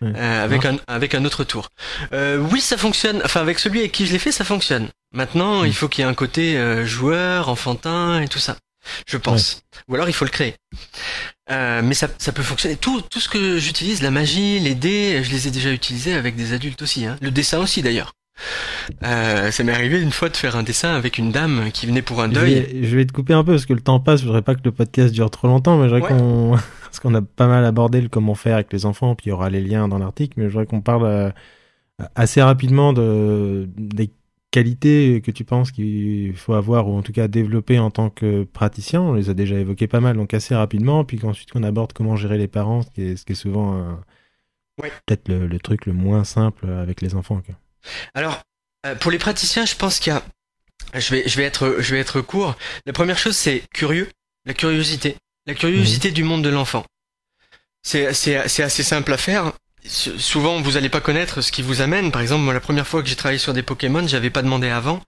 Ouais. Euh, avec un avec un autre tour. Euh, oui, ça fonctionne. Enfin, avec celui avec qui je l'ai fait, ça fonctionne. Maintenant, Mm. il faut qu'il y ait un côté euh, joueur, enfantin et tout ça. Je pense. Ou alors il faut le créer. Mais ça, ça peut fonctionner. Tout, tout ce que j'utilise, la magie, les dés, je les ai déjà utilisés avec des adultes aussi. Hein. Le dessin aussi d'ailleurs. Euh, ça m'est arrivé une fois de faire un dessin avec une dame qui venait pour un Je deuil. vais, je vais te couper un peu parce que le temps passe. Je voudrais pas que le podcast dure trop longtemps, mais je voudrais Ouais. qu'on, parce qu'on a pas mal abordé le comment faire avec les enfants, puis il y aura les liens dans l'article, mais je voudrais qu'on parle euh, assez rapidement de des qualités que tu penses qu'il faut avoir ou en tout cas développer en tant que praticien. On les a déjà évoquées pas mal, donc assez rapidement, puis qu'ensuite qu'on aborde comment gérer les parents, ce qui est, ce qui est souvent euh, Ouais. peut-être le, le truc le moins simple avec les enfants. quoi. Alors, euh, pour les praticiens, je pense qu'il y a. Je vais, je vais être, je vais être court. La première chose, c'est curieux, la curiosité, la curiosité du monde de l'enfant. C'est assez simple à faire. Souvent, vous allez pas connaître ce qui vous amène. Par exemple, moi, la première fois que j'ai travaillé sur des Pokémon, j'avais pas demandé avant.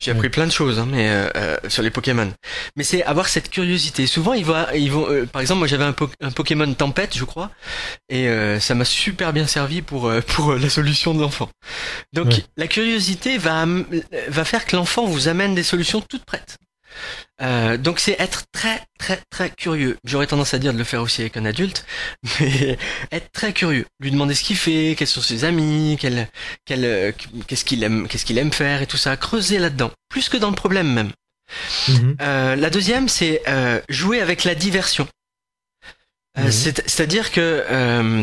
J'ai appris plein de choses, hein, mais euh, euh, sur les Pokémon. Mais c'est avoir cette curiosité. Souvent, ils vont, ils vont. euh, par exemple, moi, j'avais un, po- un Pokémon Tempête, je crois, et euh, ça m'a super bien servi pour euh, pour la solution de l'enfant. Donc, Ouais. la curiosité va va faire que l'enfant vous amène des solutions toutes prêtes. Euh, donc c'est être très très très curieux. J'aurais tendance à dire de le faire aussi avec un adulte, mais être très curieux, lui demander ce qu'il fait, quels sont ses amis, quel, quel, euh, qu'est-ce qu'il aime, qu'est-ce qu'il aime faire et tout ça, creuser là-dedans, plus que dans le problème même. Mhm. Euh, la deuxième, c'est euh, jouer avec la diversion. Mhm. c'est- C'est-à-dire que euh,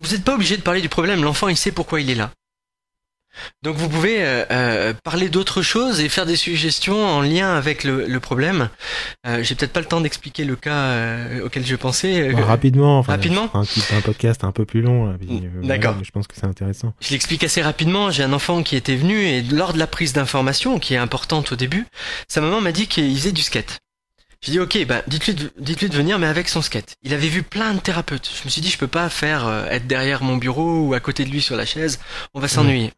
vous n'êtes pas obligé de parler du problème. L'enfant, il sait pourquoi il est là. Donc vous pouvez euh, euh, parler d'autres choses et faire des suggestions en lien avec le, le problème. Euh, J'ai peut-être pas le temps d'expliquer le cas euh, auquel je pensais. Bon, Euh, rapidement, enfin, rapidement un, podcast un peu plus long. puis, euh, D'accord. je pense que c'est intéressant. Je l'explique assez rapidement. J'ai un enfant qui était venu et lors de la prise d'information, qui est importante au début, sa maman m'a dit qu'il faisait du skate. J'ai dit ok, bah dites-lui de, dites-lui de venir, mais avec son skate. Il avait vu plein de thérapeutes. Je me suis dit je peux pas faire euh, être derrière mon bureau ou à côté de lui sur la chaise. On va s'ennuyer.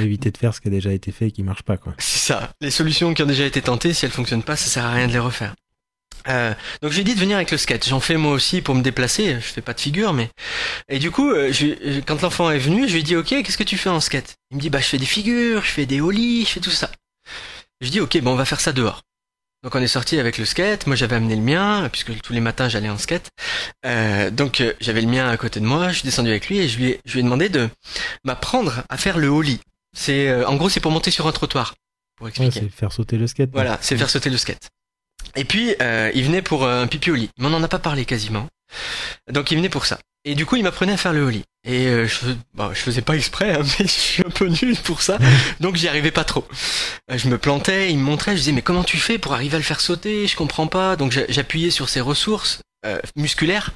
Éviter de faire ce qui a déjà été fait et qui marche pas, quoi. C'est ça. Les solutions qui ont déjà été tentées, si elles fonctionnent pas, ça sert à rien de les refaire. Euh, donc j'ai dit de venir avec le skate. J'en fais moi aussi pour me déplacer. Je fais pas de figure, mais et du coup, euh, euh, quand l'enfant est venu, je lui ai dit ok, qu'est-ce que tu fais en skate Il me dit bah je fais des figures, je fais des ollies, je fais tout ça. Je dis ok, bon on va faire ça dehors. Donc on est sorti avec le skate. Moi j'avais amené le mien puisque tous les matins j'allais en skate. Euh, donc euh, j'avais le mien à côté de moi. Je suis descendu avec lui et je lui ai, je lui ai demandé de m'apprendre à faire le ollie. C'est euh, en gros c'est pour monter sur un trottoir. Pour Ouais, expliquer. c'est faire sauter le skate. Voilà, c'est faire sauter le skate. Et puis, euh, il venait pour un pipi au lit. Mais on n'en a pas parlé quasiment. Donc, il venait pour ça. Et du coup, il m'apprenait à faire le holly. Et euh, je, bon, je faisais pas exprès, hein, mais je suis un peu nul pour ça. Donc, j'y arrivais pas trop. Euh, Je me plantais, il me montrait, je disais, mais comment tu fais pour arriver à le faire sauter? Je comprends pas. Donc, j'a- j'appuyais sur ses ressources euh, musculaires.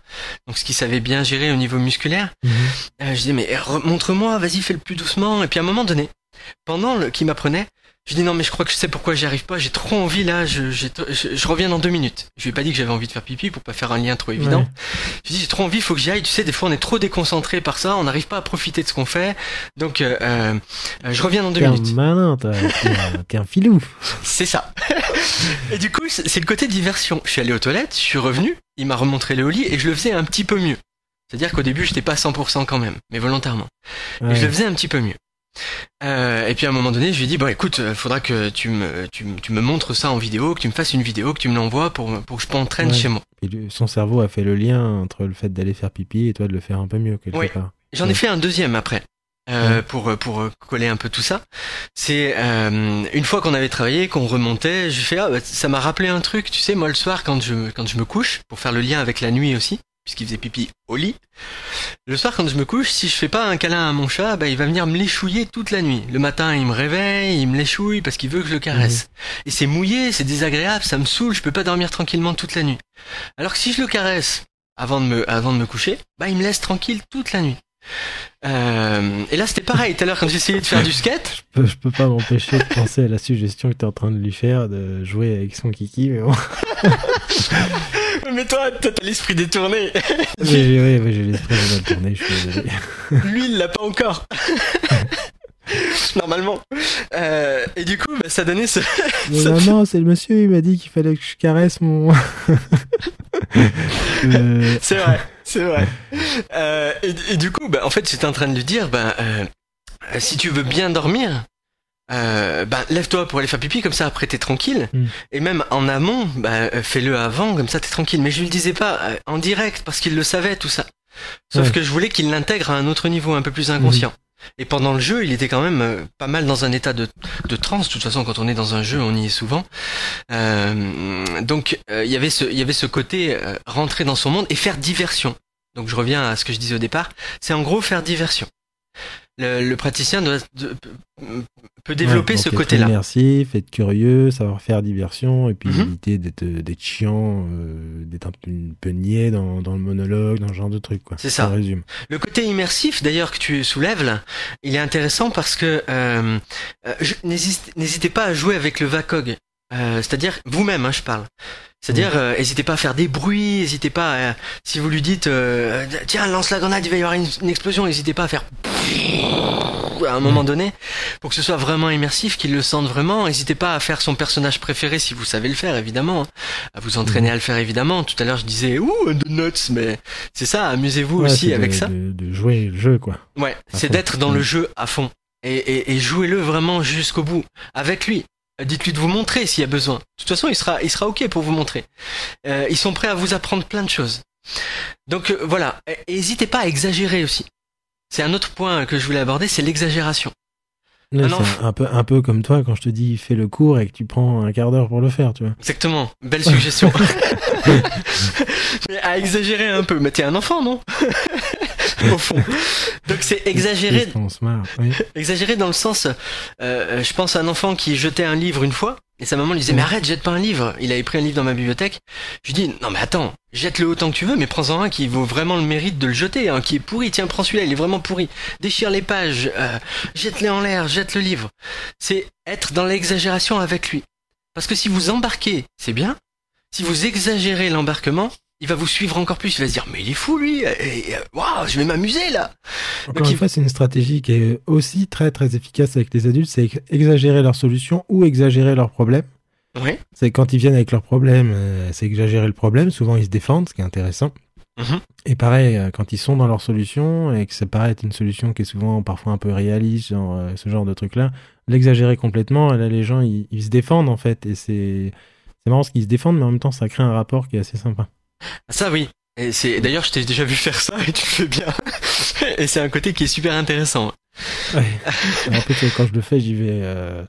Donc, ce qu'il savait bien gérer au niveau musculaire. Mhm. Euh, je disais, mais re- montre-moi, vas-y, fais le plus doucement. Et puis à un moment donné, pendant qu'il m'apprenait, je dis non, mais je crois que je sais pourquoi j'y arrive pas. J'ai trop envie là. Je, je, je reviens dans deux minutes. Je lui ai pas dit que j'avais envie de faire pipi pour pas faire un lien trop évident. Ouais. Je dis j'ai trop envie, faut que j'y aille. Tu sais, des fois on est trop déconcentré par ça, on n'arrive pas à profiter de ce qu'on fait. Donc euh, euh, je reviens dans deux T'es un minutes. malin. T'es un- un filou. C'est ça. et du coup, c'est le côté diversion. Je suis allé aux toilettes, je suis revenu, il m'a remontré le lit et je le faisais un petit peu mieux. C'est-à-dire qu'au début, j'étais pas à 100% quand même, mais volontairement. Et je le faisais un petit peu mieux. Euh, et puis à un moment donné, je lui ai dit bon écoute, euh, faudra que tu me tu, tu me montres ça en vidéo, que tu me fasses une vidéo, que tu me l'envoies pour pour que je m'entraîne Ouais. chez moi. Et lui- son cerveau a fait le lien entre le fait d'aller faire pipi et toi de le faire un peu mieux quelque Oui. part. J'en ai fait un deuxième après. euh, Ouais. pour pour coller un peu tout ça c'est euh, une fois qu'on avait travaillé qu'on remontait je fais ah bah, ça m'a rappelé un truc tu sais moi le soir quand je quand je me couche pour faire le lien avec la nuit aussi puisqu'il faisait pipi au lit. Le soir quand je me couche si je fais pas un câlin à mon chat bah il va venir me léchouiller toute la nuit. Le matin il me réveille il me léchouille parce qu'il veut que je le caresse. Et c'est mouillé c'est désagréable ça me saoule je peux pas dormir tranquillement toute la nuit. Alors que si je le caresse avant de me avant de me coucher bah il me laisse tranquille toute la nuit. Euh, et là c'était pareil. Tout à l'heure quand j'essayais de faire du skate Je peux, je peux pas m'empêcher de penser à la suggestion que t'es en train de lui faire de jouer avec son kiki, mais bon. mais toi toi, t'as l'esprit détourné Mais j'ai ouais, ouais, j'ai l'esprit de mal tourné, je suis désolé. lui il l'a pas encore normalement. Euh, et du coup, bah, ça donnait ce. Mais maman, c'est le monsieur, il m'a dit qu'il fallait que je caresse mon. Euh, C'est vrai, c'est vrai. Euh, et, et du coup, bah, en fait, j'étais en train de lui dire, bah, si tu veux bien dormir, euh, bah, lève-toi pour aller faire pipi, comme ça après t'es tranquille. Mm. Et même en amont, bah, euh, fais-le avant, comme ça t'es tranquille. Mais je lui le disais pas euh, en direct parce qu'il le savait tout ça. Sauf Ouais. que je voulais qu'il l'intègre à un autre niveau, un peu plus inconscient. Et pendant le jeu, il était quand même euh, pas mal dans un état de, de transe. De toute façon, quand on est dans un jeu, on y est souvent. Euh, donc, il y avait ce, il y avait ce côté rentrer dans son monde et faire diversion. Donc, je reviens à ce que je disais au départ. C'est en gros faire diversion. Le, le praticien doit, de- peut développer Ouais, ce côté-là. immersif, être curieux, savoir faire diversion, et puis Mhm. éviter d'être d'être chiant, euh, d'être un peu, un peu niais dans, dans le monologue, dans ce genre de truc. C'est ça. Je résume. Le côté immersif, d'ailleurs, que tu soulèves là, il est intéressant parce que euh, euh, n'hésitez pas à jouer avec le VACOG. Euh, C'est-à-dire vous-même, hein, je parle. C'est-à-dire, euh, n'hésitez pas à faire des bruits, n'hésitez pas, à- si vous lui dites, euh, tiens, lance la grenade, il va y avoir une, une explosion, n'hésitez pas à faire à un moment donné, pour que ce soit vraiment immersif, qu'il le sente vraiment. N'hésitez pas à faire son personnage préféré si vous savez le faire, évidemment. hein. À vous entraîner à le faire, évidemment. Tout à l'heure, je disais, ouh, The Nuts, mais c'est ça, amusez-vous Ouais, aussi avec de, ça. De, de jouer le jeu, quoi. Ouais, c'est d'être dans le jeu à fond. Et, et, et jouez-le vraiment jusqu'au bout. Avec lui. Dites-lui de vous montrer s'il y a besoin. De toute façon, il sera, il sera OK pour vous montrer. Euh, ils sont prêts à vous apprendre plein de choses. Donc euh, voilà, n'hésitez pas à exagérer aussi. C'est un autre point que je voulais aborder, c'est l'exagération. Enf- un peu, un peu comme toi quand je te dis fais le cours et que tu prends un quart d'heure pour le faire, tu vois. Exactement, belle suggestion. Mais à exagérer un peu. Mais t'es un enfant, non? Au fond. Donc c'est oui. Exagéré dans le sens, euh, je pense à un enfant qui jetait un livre une fois, et sa maman lui disait, mais arrête, jette pas un livre. Il avait pris un livre dans ma bibliothèque. Je lui dis, non mais attends, jette-le autant que tu veux, mais prends-en un qui vaut vraiment le mérite de le jeter, hein, qui est pourri. Tiens, prends celui-là, il est vraiment pourri. Déchire les pages, euh, jette-les en l'air, jette le livre. C'est être dans l'exagération avec lui. Parce que si vous embarquez, c'est bien. Si vous exagérez l'embarquement, il va vous suivre encore plus. Il va se dire, mais il est fou lui, et, je vais m'amuser là. Encore Donc, une il- fois, c'est une stratégie qui est aussi très très efficace avec les adultes, c'est exagérer leurs solutions ou exagérer leurs problèmes. Oui. C'est quand ils viennent avec leurs problèmes, euh, c'est exagérer le problème. Souvent, ils se défendent, ce qui est intéressant. Mhm. Et pareil, euh, quand ils sont dans leur solution et que ça paraît être une solution qui est souvent parfois un peu réaliste, genre euh, ce genre de truc-là, l'exagérer complètement, et là, les gens, ils, ils se défendent en fait. Et c'est c'est marrant parce qu'ils se défendent, mais en même temps, ça crée un rapport qui est assez sympa. Ça oui. Et c'est d'ailleurs je t'ai déjà vu faire ça et tu le fais bien. et c'est un côté qui est super intéressant. Ouais. en fait, quand je le fais, j'y vais euh,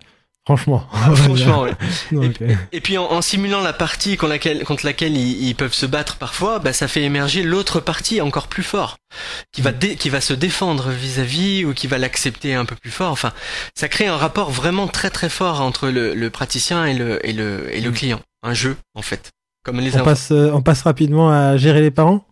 franchement. Franchement. ouais. Et puis en, en simulant la partie contre laquelle, contre laquelle ils, ils peuvent se battre parfois, bah, ça fait émerger l'autre partie encore plus fort, qui va dé- qui va se défendre vis-à-vis ou qui va l'accepter un peu plus fort. Enfin, ça crée un rapport vraiment très très fort entre le, le praticien et le et le et le client. Un jeu en fait, comme les on, enfants. passe, euh, on passe rapidement à gérer les parents?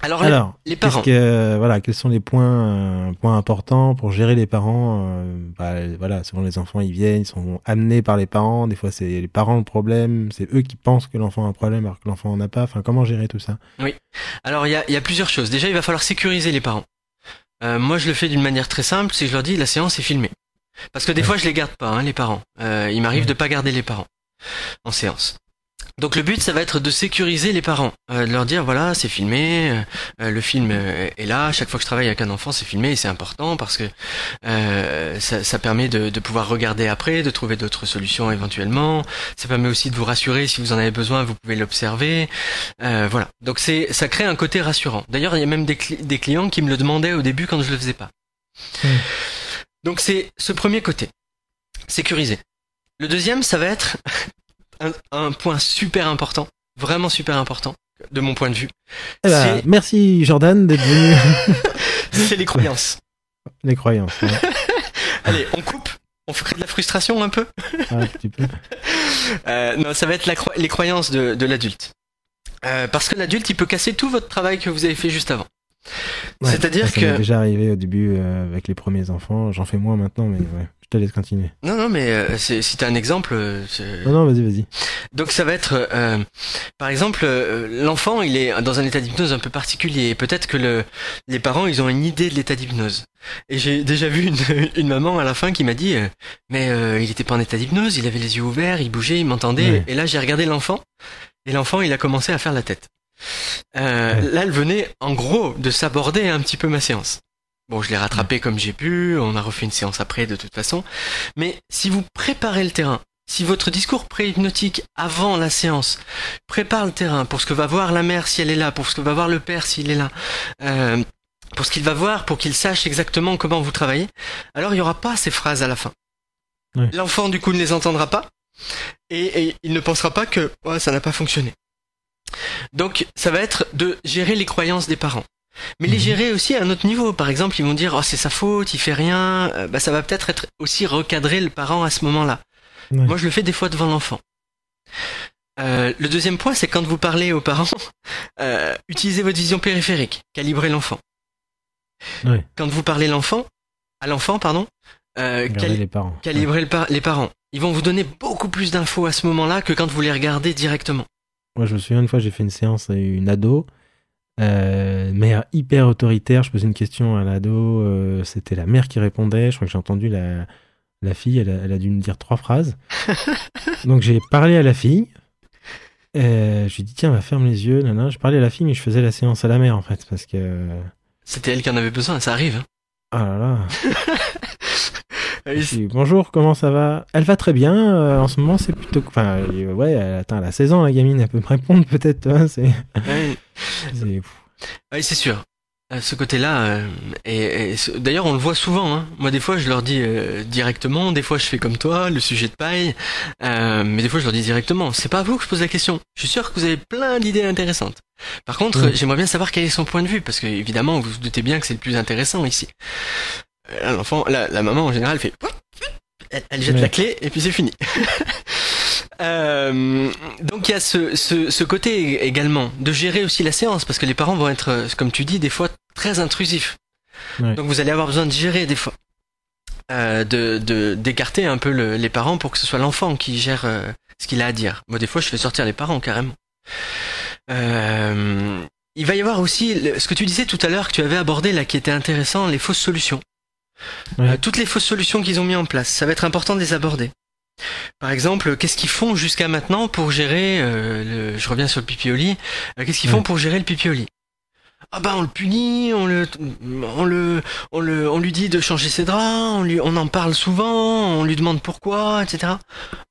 Alors, les- Alors, les qu'est-ce parents. que, euh, voilà, quels sont les points, euh, points importants pour gérer les parents euh, bah, Voilà, souvent les enfants ils viennent, ils sont amenés par les parents. Des fois, c'est les parents le problème. C'est eux qui pensent que l'enfant a un problème alors que l'enfant en a pas. Enfin, comment gérer tout ça? Alors il y a, il y a plusieurs choses. Déjà, il va falloir sécuriser les parents. Euh, moi, je le fais d'une manière très simple, c'est que je leur dis la séance est filmée. Parce que des Ouais. fois, je les garde pas, hein, les parents. Il m'arrive Ouais. de pas garder les parents en séance. Donc le but, ça va être de sécuriser les parents, euh, de leur dire voilà, c'est filmé, euh, le film euh, est là. Chaque fois que je travaille avec un enfant, c'est filmé et c'est important parce que euh, ça, ça permet de, de pouvoir regarder après, de trouver d'autres solutions éventuellement. Ça permet aussi de vous rassurer si vous en avez besoin, vous pouvez l'observer. Euh, voilà. Donc c'est, ça crée un côté rassurant. D'ailleurs, il y a même des, cli- des clients qui me le demandaient au début quand je le faisais pas. Mm. Donc c'est ce premier côté, sécuriser. Le deuxième, ça va être un, un point super important, vraiment super important de mon point de vue. Eh ben, Merci Jordan d'être venu. C'est les croyances. les croyances. Allez, on coupe. On crée de la frustration un peu. Un petit peu. Euh, non, ça va être la cro- les croyances de, de l'adulte. Euh, parce que l'adulte, il peut casser tout votre travail que vous avez fait juste avant. Ouais, C'est-à-dire que- déjà arrivé au début euh, avec les premiers enfants. J'en fais moins maintenant, mais ouais, Je te laisse continuer. Non, non, mais euh, c'est- si t'as un exemple. euh, Non, non, vas-y, vas-y. Donc ça va être, euh, par exemple, euh, l'enfant, il est dans un état d'hypnose un peu particulier. Peut-être que le, les parents, ils ont une idée de l'état d'hypnose. Et j'ai déjà vu une, une maman à la fin qui m'a dit, euh, mais euh, il était pas en état d'hypnose, il avait les yeux ouverts, il bougeait, il m'entendait. Ouais. Et là, j'ai regardé l'enfant, et l'enfant, il a commencé à faire la tête. Euh, Ouais. Là, elle venait, en gros, de s'aborder un petit peu ma séance. Bon, je l'ai rattrapé comme j'ai pu, on a refait une séance après de toute façon. Mais si vous préparez le terrain, si votre discours pré-hypnotique avant la séance prépare le terrain pour ce que va voir la mère si elle est là, pour ce que va voir le père s'il est là, euh, pour ce qu'il va voir, pour qu'il sache exactement comment vous travaillez, alors il n'y aura pas ces phrases à la fin. L'enfant du coup ne les entendra pas et, et il ne pensera pas que Ouais, ça n'a pas fonctionné. Donc ça va être de gérer les croyances des parents. Mais les Mhm. gérer aussi à un autre niveau. Par exemple, ils vont dire oh c'est sa faute, il fait rien. Euh, bah, ça va peut-être être aussi recadrer le parent à ce moment-là. Ouais. Moi, je le fais des fois devant l'enfant. Euh, le deuxième point, c'est quand vous parlez aux parents, euh, utilisez votre vision périphérique, calibrez l'enfant. Ouais. Quand vous parlez l'enfant, à l'enfant, pardon, euh, les parents. calibrez le par- les parents. Ils vont vous donner beaucoup plus d'infos à ce moment-là que quand vous les regardez directement. Moi, je me souviens une fois, j'ai fait une séance à une ado, euh, mère hyper autoritaire. Je posais une question à l'ado, euh, c'était la mère qui répondait. Je crois que j'ai entendu la, la fille, elle a, elle a dû me dire trois phrases. Donc j'ai parlé à la fille. Euh, je lui ai dit, tiens, va ferme les yeux. Nana. Je parlais à la fille, mais je faisais la séance à la mère, en fait, parce que. C'était elle qui en avait besoin, ça arrive. hein. Ah là là. Dis, Bonjour, comment ça va? Elle va très bien. euh, en ce moment, c'est plutôt. Enfin, euh, ouais, elle, attends, elle a 16 ans, la gamine. Elle peut me répondre, peut-être. hein, c'est. Ouais, c'est- sûr. Euh, Ce côté-là, euh, et, et d'ailleurs on le voit souvent. Hein. Moi des fois je leur dis euh, directement, des fois je fais comme toi, le sujet de paille, euh, mais des fois je leur dis directement. C'est pas à vous que je pose la question. Je suis sûr que vous avez plein d'idées intéressantes. Par contre, euh, j'aimerais bien savoir quel est son point de vue, parce que évidemment vous vous doutez bien que c'est le plus intéressant ici. Euh, là, L'enfant, la, la maman en général fait, elle, elle jette Ouais. la clé et puis c'est fini. Euh, donc il y a ce, ce, ce côté également de gérer aussi la séance parce que les parents vont être, euh, comme tu dis, des fois très intrusifs. Ouais. Donc vous allez avoir besoin de gérer des fois, euh, de de- d'écarter un peu le- les parents pour que ce soit l'enfant qui gère euh, ce qu'il a à dire. Moi des fois je fais sortir les parents carrément. Euh, il va y avoir aussi le- ce que tu disais tout à l'heure que tu avais abordé là qui était intéressant, les fausses solutions. Ouais. Euh, toutes les fausses solutions qu'ils ont mis en place, ça va être important de les aborder. Par exemple, qu'est-ce qu'ils font jusqu'à maintenant pour gérer, euh, le, je reviens sur le pipi au lit, euh, qu'est-ce qu'ils Ouais. font pour gérer le pipi au lit? Ah bah on le punit, on le, on le, on le, on lui dit de changer ses draps, on lui, on en parle souvent, on lui demande pourquoi, etc.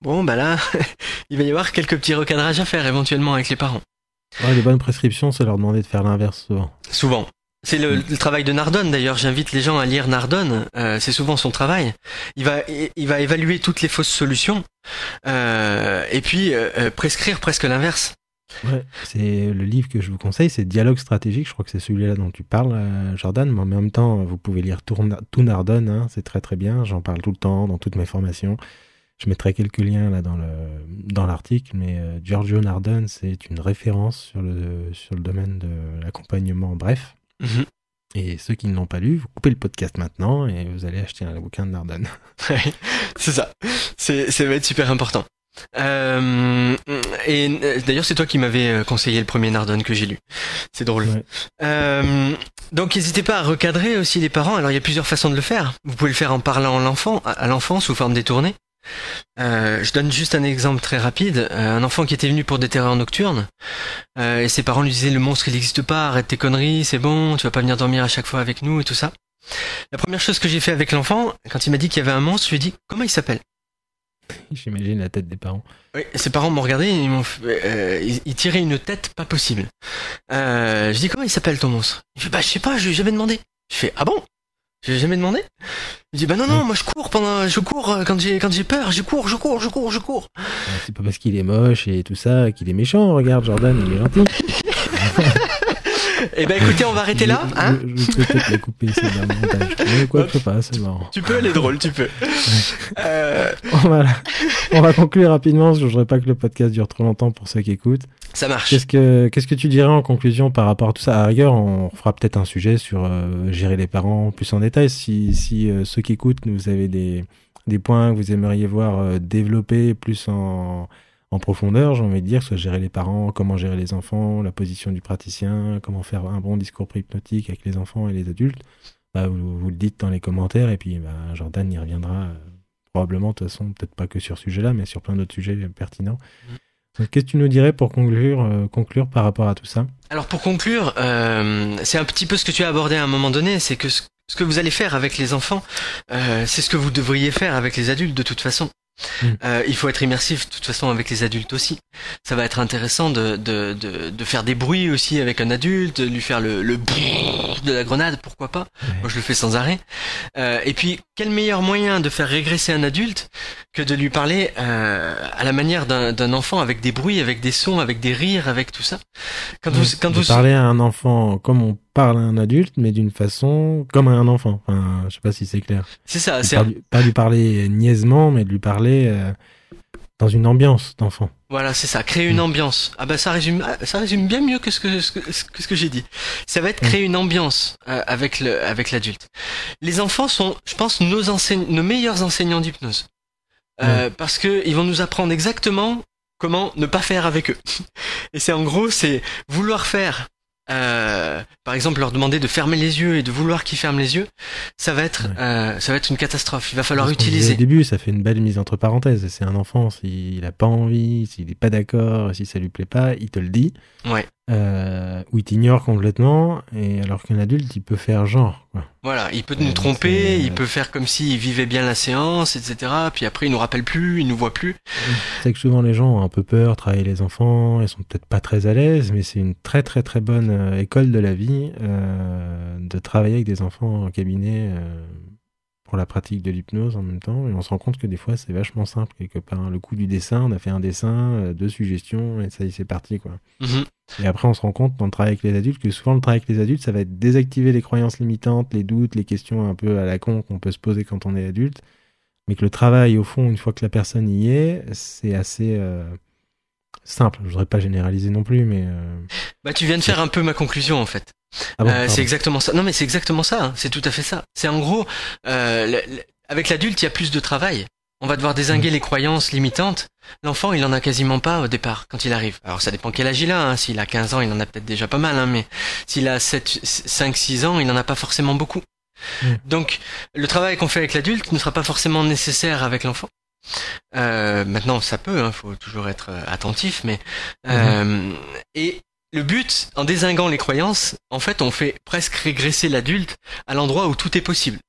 Bon bah là, il va y avoir quelques petits recadrages à faire éventuellement avec les parents. Ouais, les bonnes prescriptions, c'est leur demander de faire l'inverse souvent. Souvent. C'est le, travail de Nardone d'ailleurs. J'invite les gens à lire Nardone. Euh, c'est souvent son travail. Il va, il, va évaluer toutes les fausses solutions euh, et puis euh, prescrire presque l'inverse. C'est le livre que je vous conseille, c'est Dialogue stratégique. Je crois que c'est celui-là dont tu parles, Jordan. Mais en même temps, vous pouvez lire tout, tout Nardone. hein, c'est très très bien. J'en parle tout le temps dans toutes mes formations. Je mettrai quelques liens là dans le dans l'article, mais Giorgio Nardone, c'est une référence sur le sur le domaine de l'accompagnement. Bref. Mhm. Et ceux qui ne l'ont pas lu, vous coupez le podcast maintenant et vous allez acheter un bouquin de Nardone. Ouais, c'est ça. C'est, ça va être super important. Euh, et euh, d'ailleurs, c'est toi qui m'avais euh, conseillé le premier Nardone que j'ai lu. C'est drôle. Ouais. Euh, donc, n'hésitez pas à recadrer aussi les parents. Alors, il y a plusieurs façons de le faire. Vous pouvez le faire en parlant à l'enfant, à l'enfant sous forme détournée. Euh, je donne juste un exemple très rapide. Euh, un enfant qui était venu pour des terreurs nocturnes, euh, et ses parents lui disaient le monstre il n'existe pas, arrête tes conneries, c'est bon, tu vas pas venir dormir à chaque fois avec nous et tout ça. La première chose que j'ai fait avec l'enfant, quand il m'a dit qu'il y avait un monstre, je lui ai dit comment il s'appelle? J'imagine la tête des parents. Oui, ses parents m'ont regardé, ils m'ont, ils, ils tiraient une tête pas possible. Je dis comment il s'appelle ton monstre? Il fait bah je sais pas, je lui ai jamais demandé. Je fais ah bon? J'ai jamais demandé Il dit bah non non, moi je cours pendant, je cours euh, quand j'ai quand j'ai peur, je cours, je cours, je cours, je cours. C'est pas parce qu'il est moche et tout ça qu'il est méchant. Regarde, Jordan, il est gentil. Eh ben écoutez, on va arrêter là, hein Je, je peux peut-être la couper, c'est montage. Mais quoi pas, c'est marrant. Tu peux, elle est drôle, tu peux. Euh, Voilà. On va conclure rapidement, parce que je voudrais pas que le podcast dure trop longtemps pour ceux qui écoutent. ça marche. Qu'est-ce que, qu'est-ce que tu dirais en conclusion par rapport à tout ça? À la rigueur, on fera peut-être un sujet sur euh, gérer les parents plus en détail. Si, si euh, ceux qui écoutent, vous avez des, des points que vous aimeriez voir euh, développer plus en, en profondeur, j'ai envie de dire, soit gérer les parents, comment gérer les enfants, la position du praticien, comment faire un bon discours hypnotique avec les enfants et les adultes, bah, vous, vous, le dites dans les commentaires et puis bah, Jordan y reviendra euh, probablement, de toute façon, peut-être pas que sur ce sujet-là, mais sur plein d'autres sujets pertinents. Mmh. Qu'est-ce que tu nous dirais pour conclure, euh, conclure par rapport à tout ça? Alors pour conclure, euh, c'est un petit peu ce que tu as abordé à un moment donné, c'est que ce, ce, que vous allez faire avec les enfants, euh, c'est ce que vous devriez faire avec les adultes de toute façon. Mm. Euh, il faut être immersif de toute façon avec les adultes aussi. Ça va être intéressant de, de, de, de faire des bruits aussi avec un adulte, de lui faire le, le de la grenade, pourquoi pas. Moi je le fais sans arrêt. Euh, et puis quel meilleur moyen de faire régresser un adulte que de lui parler euh, à la manière d'un enfant avec des bruits, avec des sons, avec des rires, avec tout ça? Quand vous, quand vous parlez à un enfant comme on parle à un adulte, mais d'une façon comme à un enfant. Enfin, je sais pas si c'est clair. C'est ça. C'est pas, pas, lui parler niaisement, mais de lui parler euh, dans une ambiance d'enfant. Voilà, c'est ça. Créer une mmh. ambiance. Ah bah ça résume, ça résume bien mieux que ce que ce que, ce que j'ai dit. Ça va être créer mmh. une ambiance euh, avec le avec l'adulte. Les enfants sont, je pense, nos enseignants, nos meilleurs enseignants d'hypnose. Euh, mmh. Parce que ils vont nous apprendre exactement comment ne pas faire avec eux. Et c'est en gros, c'est vouloir faire euh, par exemple leur demander de fermer les yeux et de vouloir qu'ils ferment les yeux, ça va être euh, ça va être une catastrophe. Il va falloir utiliser. Au début, ça fait une belle mise entre parenthèses. C'est un enfant, s'il a pas envie, s'il est pas d'accord, si ça lui plaît pas, il te le dit. Ouais. Euh, ou il t'ignore complètement, et alors qu'un adulte, il peut faire genre. Quoi. Voilà, il peut nous tromper, il peut faire comme s'il vivait bien la séance, etc. Puis après, il nous rappelle plus, il nous voit plus. C'est que souvent les gens ont un peu peur, travailler les enfants, ils sont peut-être pas très à l'aise, mais c'est une très très très bonne euh, école de la vie euh, de travailler avec des enfants en cabinet. Euh, pour la pratique de l'hypnose en même temps. Et on se rend compte que des fois, c'est vachement simple quelque part. Le coup du dessin, on a fait un dessin, euh, deux suggestions, et ça y est, c'est parti, quoi. Mhm. Et après, on se rend compte dans le travail avec les adultes que souvent le travail avec les adultes, ça va être désactiver les croyances limitantes, les doutes, les questions un peu à la con qu'on peut se poser quand on est adulte. Mais que le travail, au fond, une fois que la personne y est, c'est assez euh, simple. Je voudrais pas généraliser non plus, mais. Euh... Bah, tu viens de faire un peu ma conclusion, en fait. Ah bon, euh, c'est exactement ça. Non, mais c'est exactement ça. Hein. C'est tout à fait ça. C'est en gros, avec l'adulte, il y a plus de travail. On va devoir désinguer les croyances limitantes. L'enfant, il en a quasiment pas au départ quand il arrive. Alors ça dépend quel âge il a. Hein. S'il a 15 ans, il en a peut-être déjà pas mal. Hein, mais s'il a 7, 5, 6 ans, il en a pas forcément beaucoup. Mmh. Donc le travail qu'on fait avec l'adulte ne sera pas forcément nécessaire avec l'enfant. Euh, maintenant, ça peut, hein, faut toujours être euh, attentif, mais mmh. euh, et le but, en désinguant les croyances, en fait, on fait presque régresser l'adulte à l'endroit où tout est possible.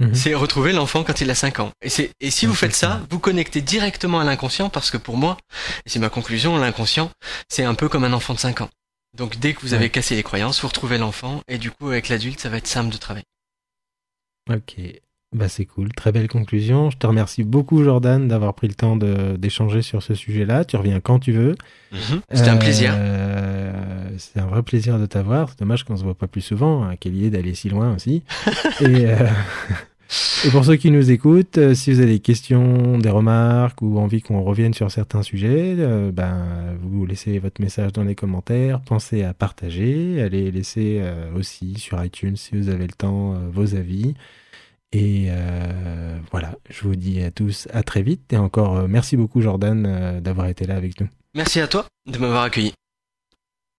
Mhm. C'est retrouver l'enfant quand il a 5 ans. Et, c'est, et si vous faites ça, vous connectez directement à l'inconscient parce que pour moi, et c'est ma conclusion, l'inconscient, c'est un peu comme un enfant de 5 ans. Donc dès que vous avez cassé les croyances, vous retrouvez l'enfant et du coup avec l'adulte, ça va être simple de travailler. Ok. Bah c'est cool, très belle conclusion. Je te remercie beaucoup Jordan d'avoir pris le temps d'échanger sur ce sujet-là. Tu reviens quand tu veux. Mhm. C'était un plaisir. Euh, c'est un vrai plaisir de t'avoir. C'est dommage qu'on se voit pas plus souvent. Hein. Quelle idée d'aller si loin aussi. et, euh, et, pour ceux qui nous écoutent, euh, si vous avez des questions, des remarques ou envie qu'on revienne sur certains sujets, euh, ben vous laissez votre message dans les commentaires. Pensez à partager, allez laisser aussi sur iTunes si vous avez le temps vos avis. Et euh, voilà, je vous dis à tous à très vite. Et encore, euh, merci beaucoup Jordan euh, d'avoir été là avec nous. Merci à toi de m'avoir accueilli.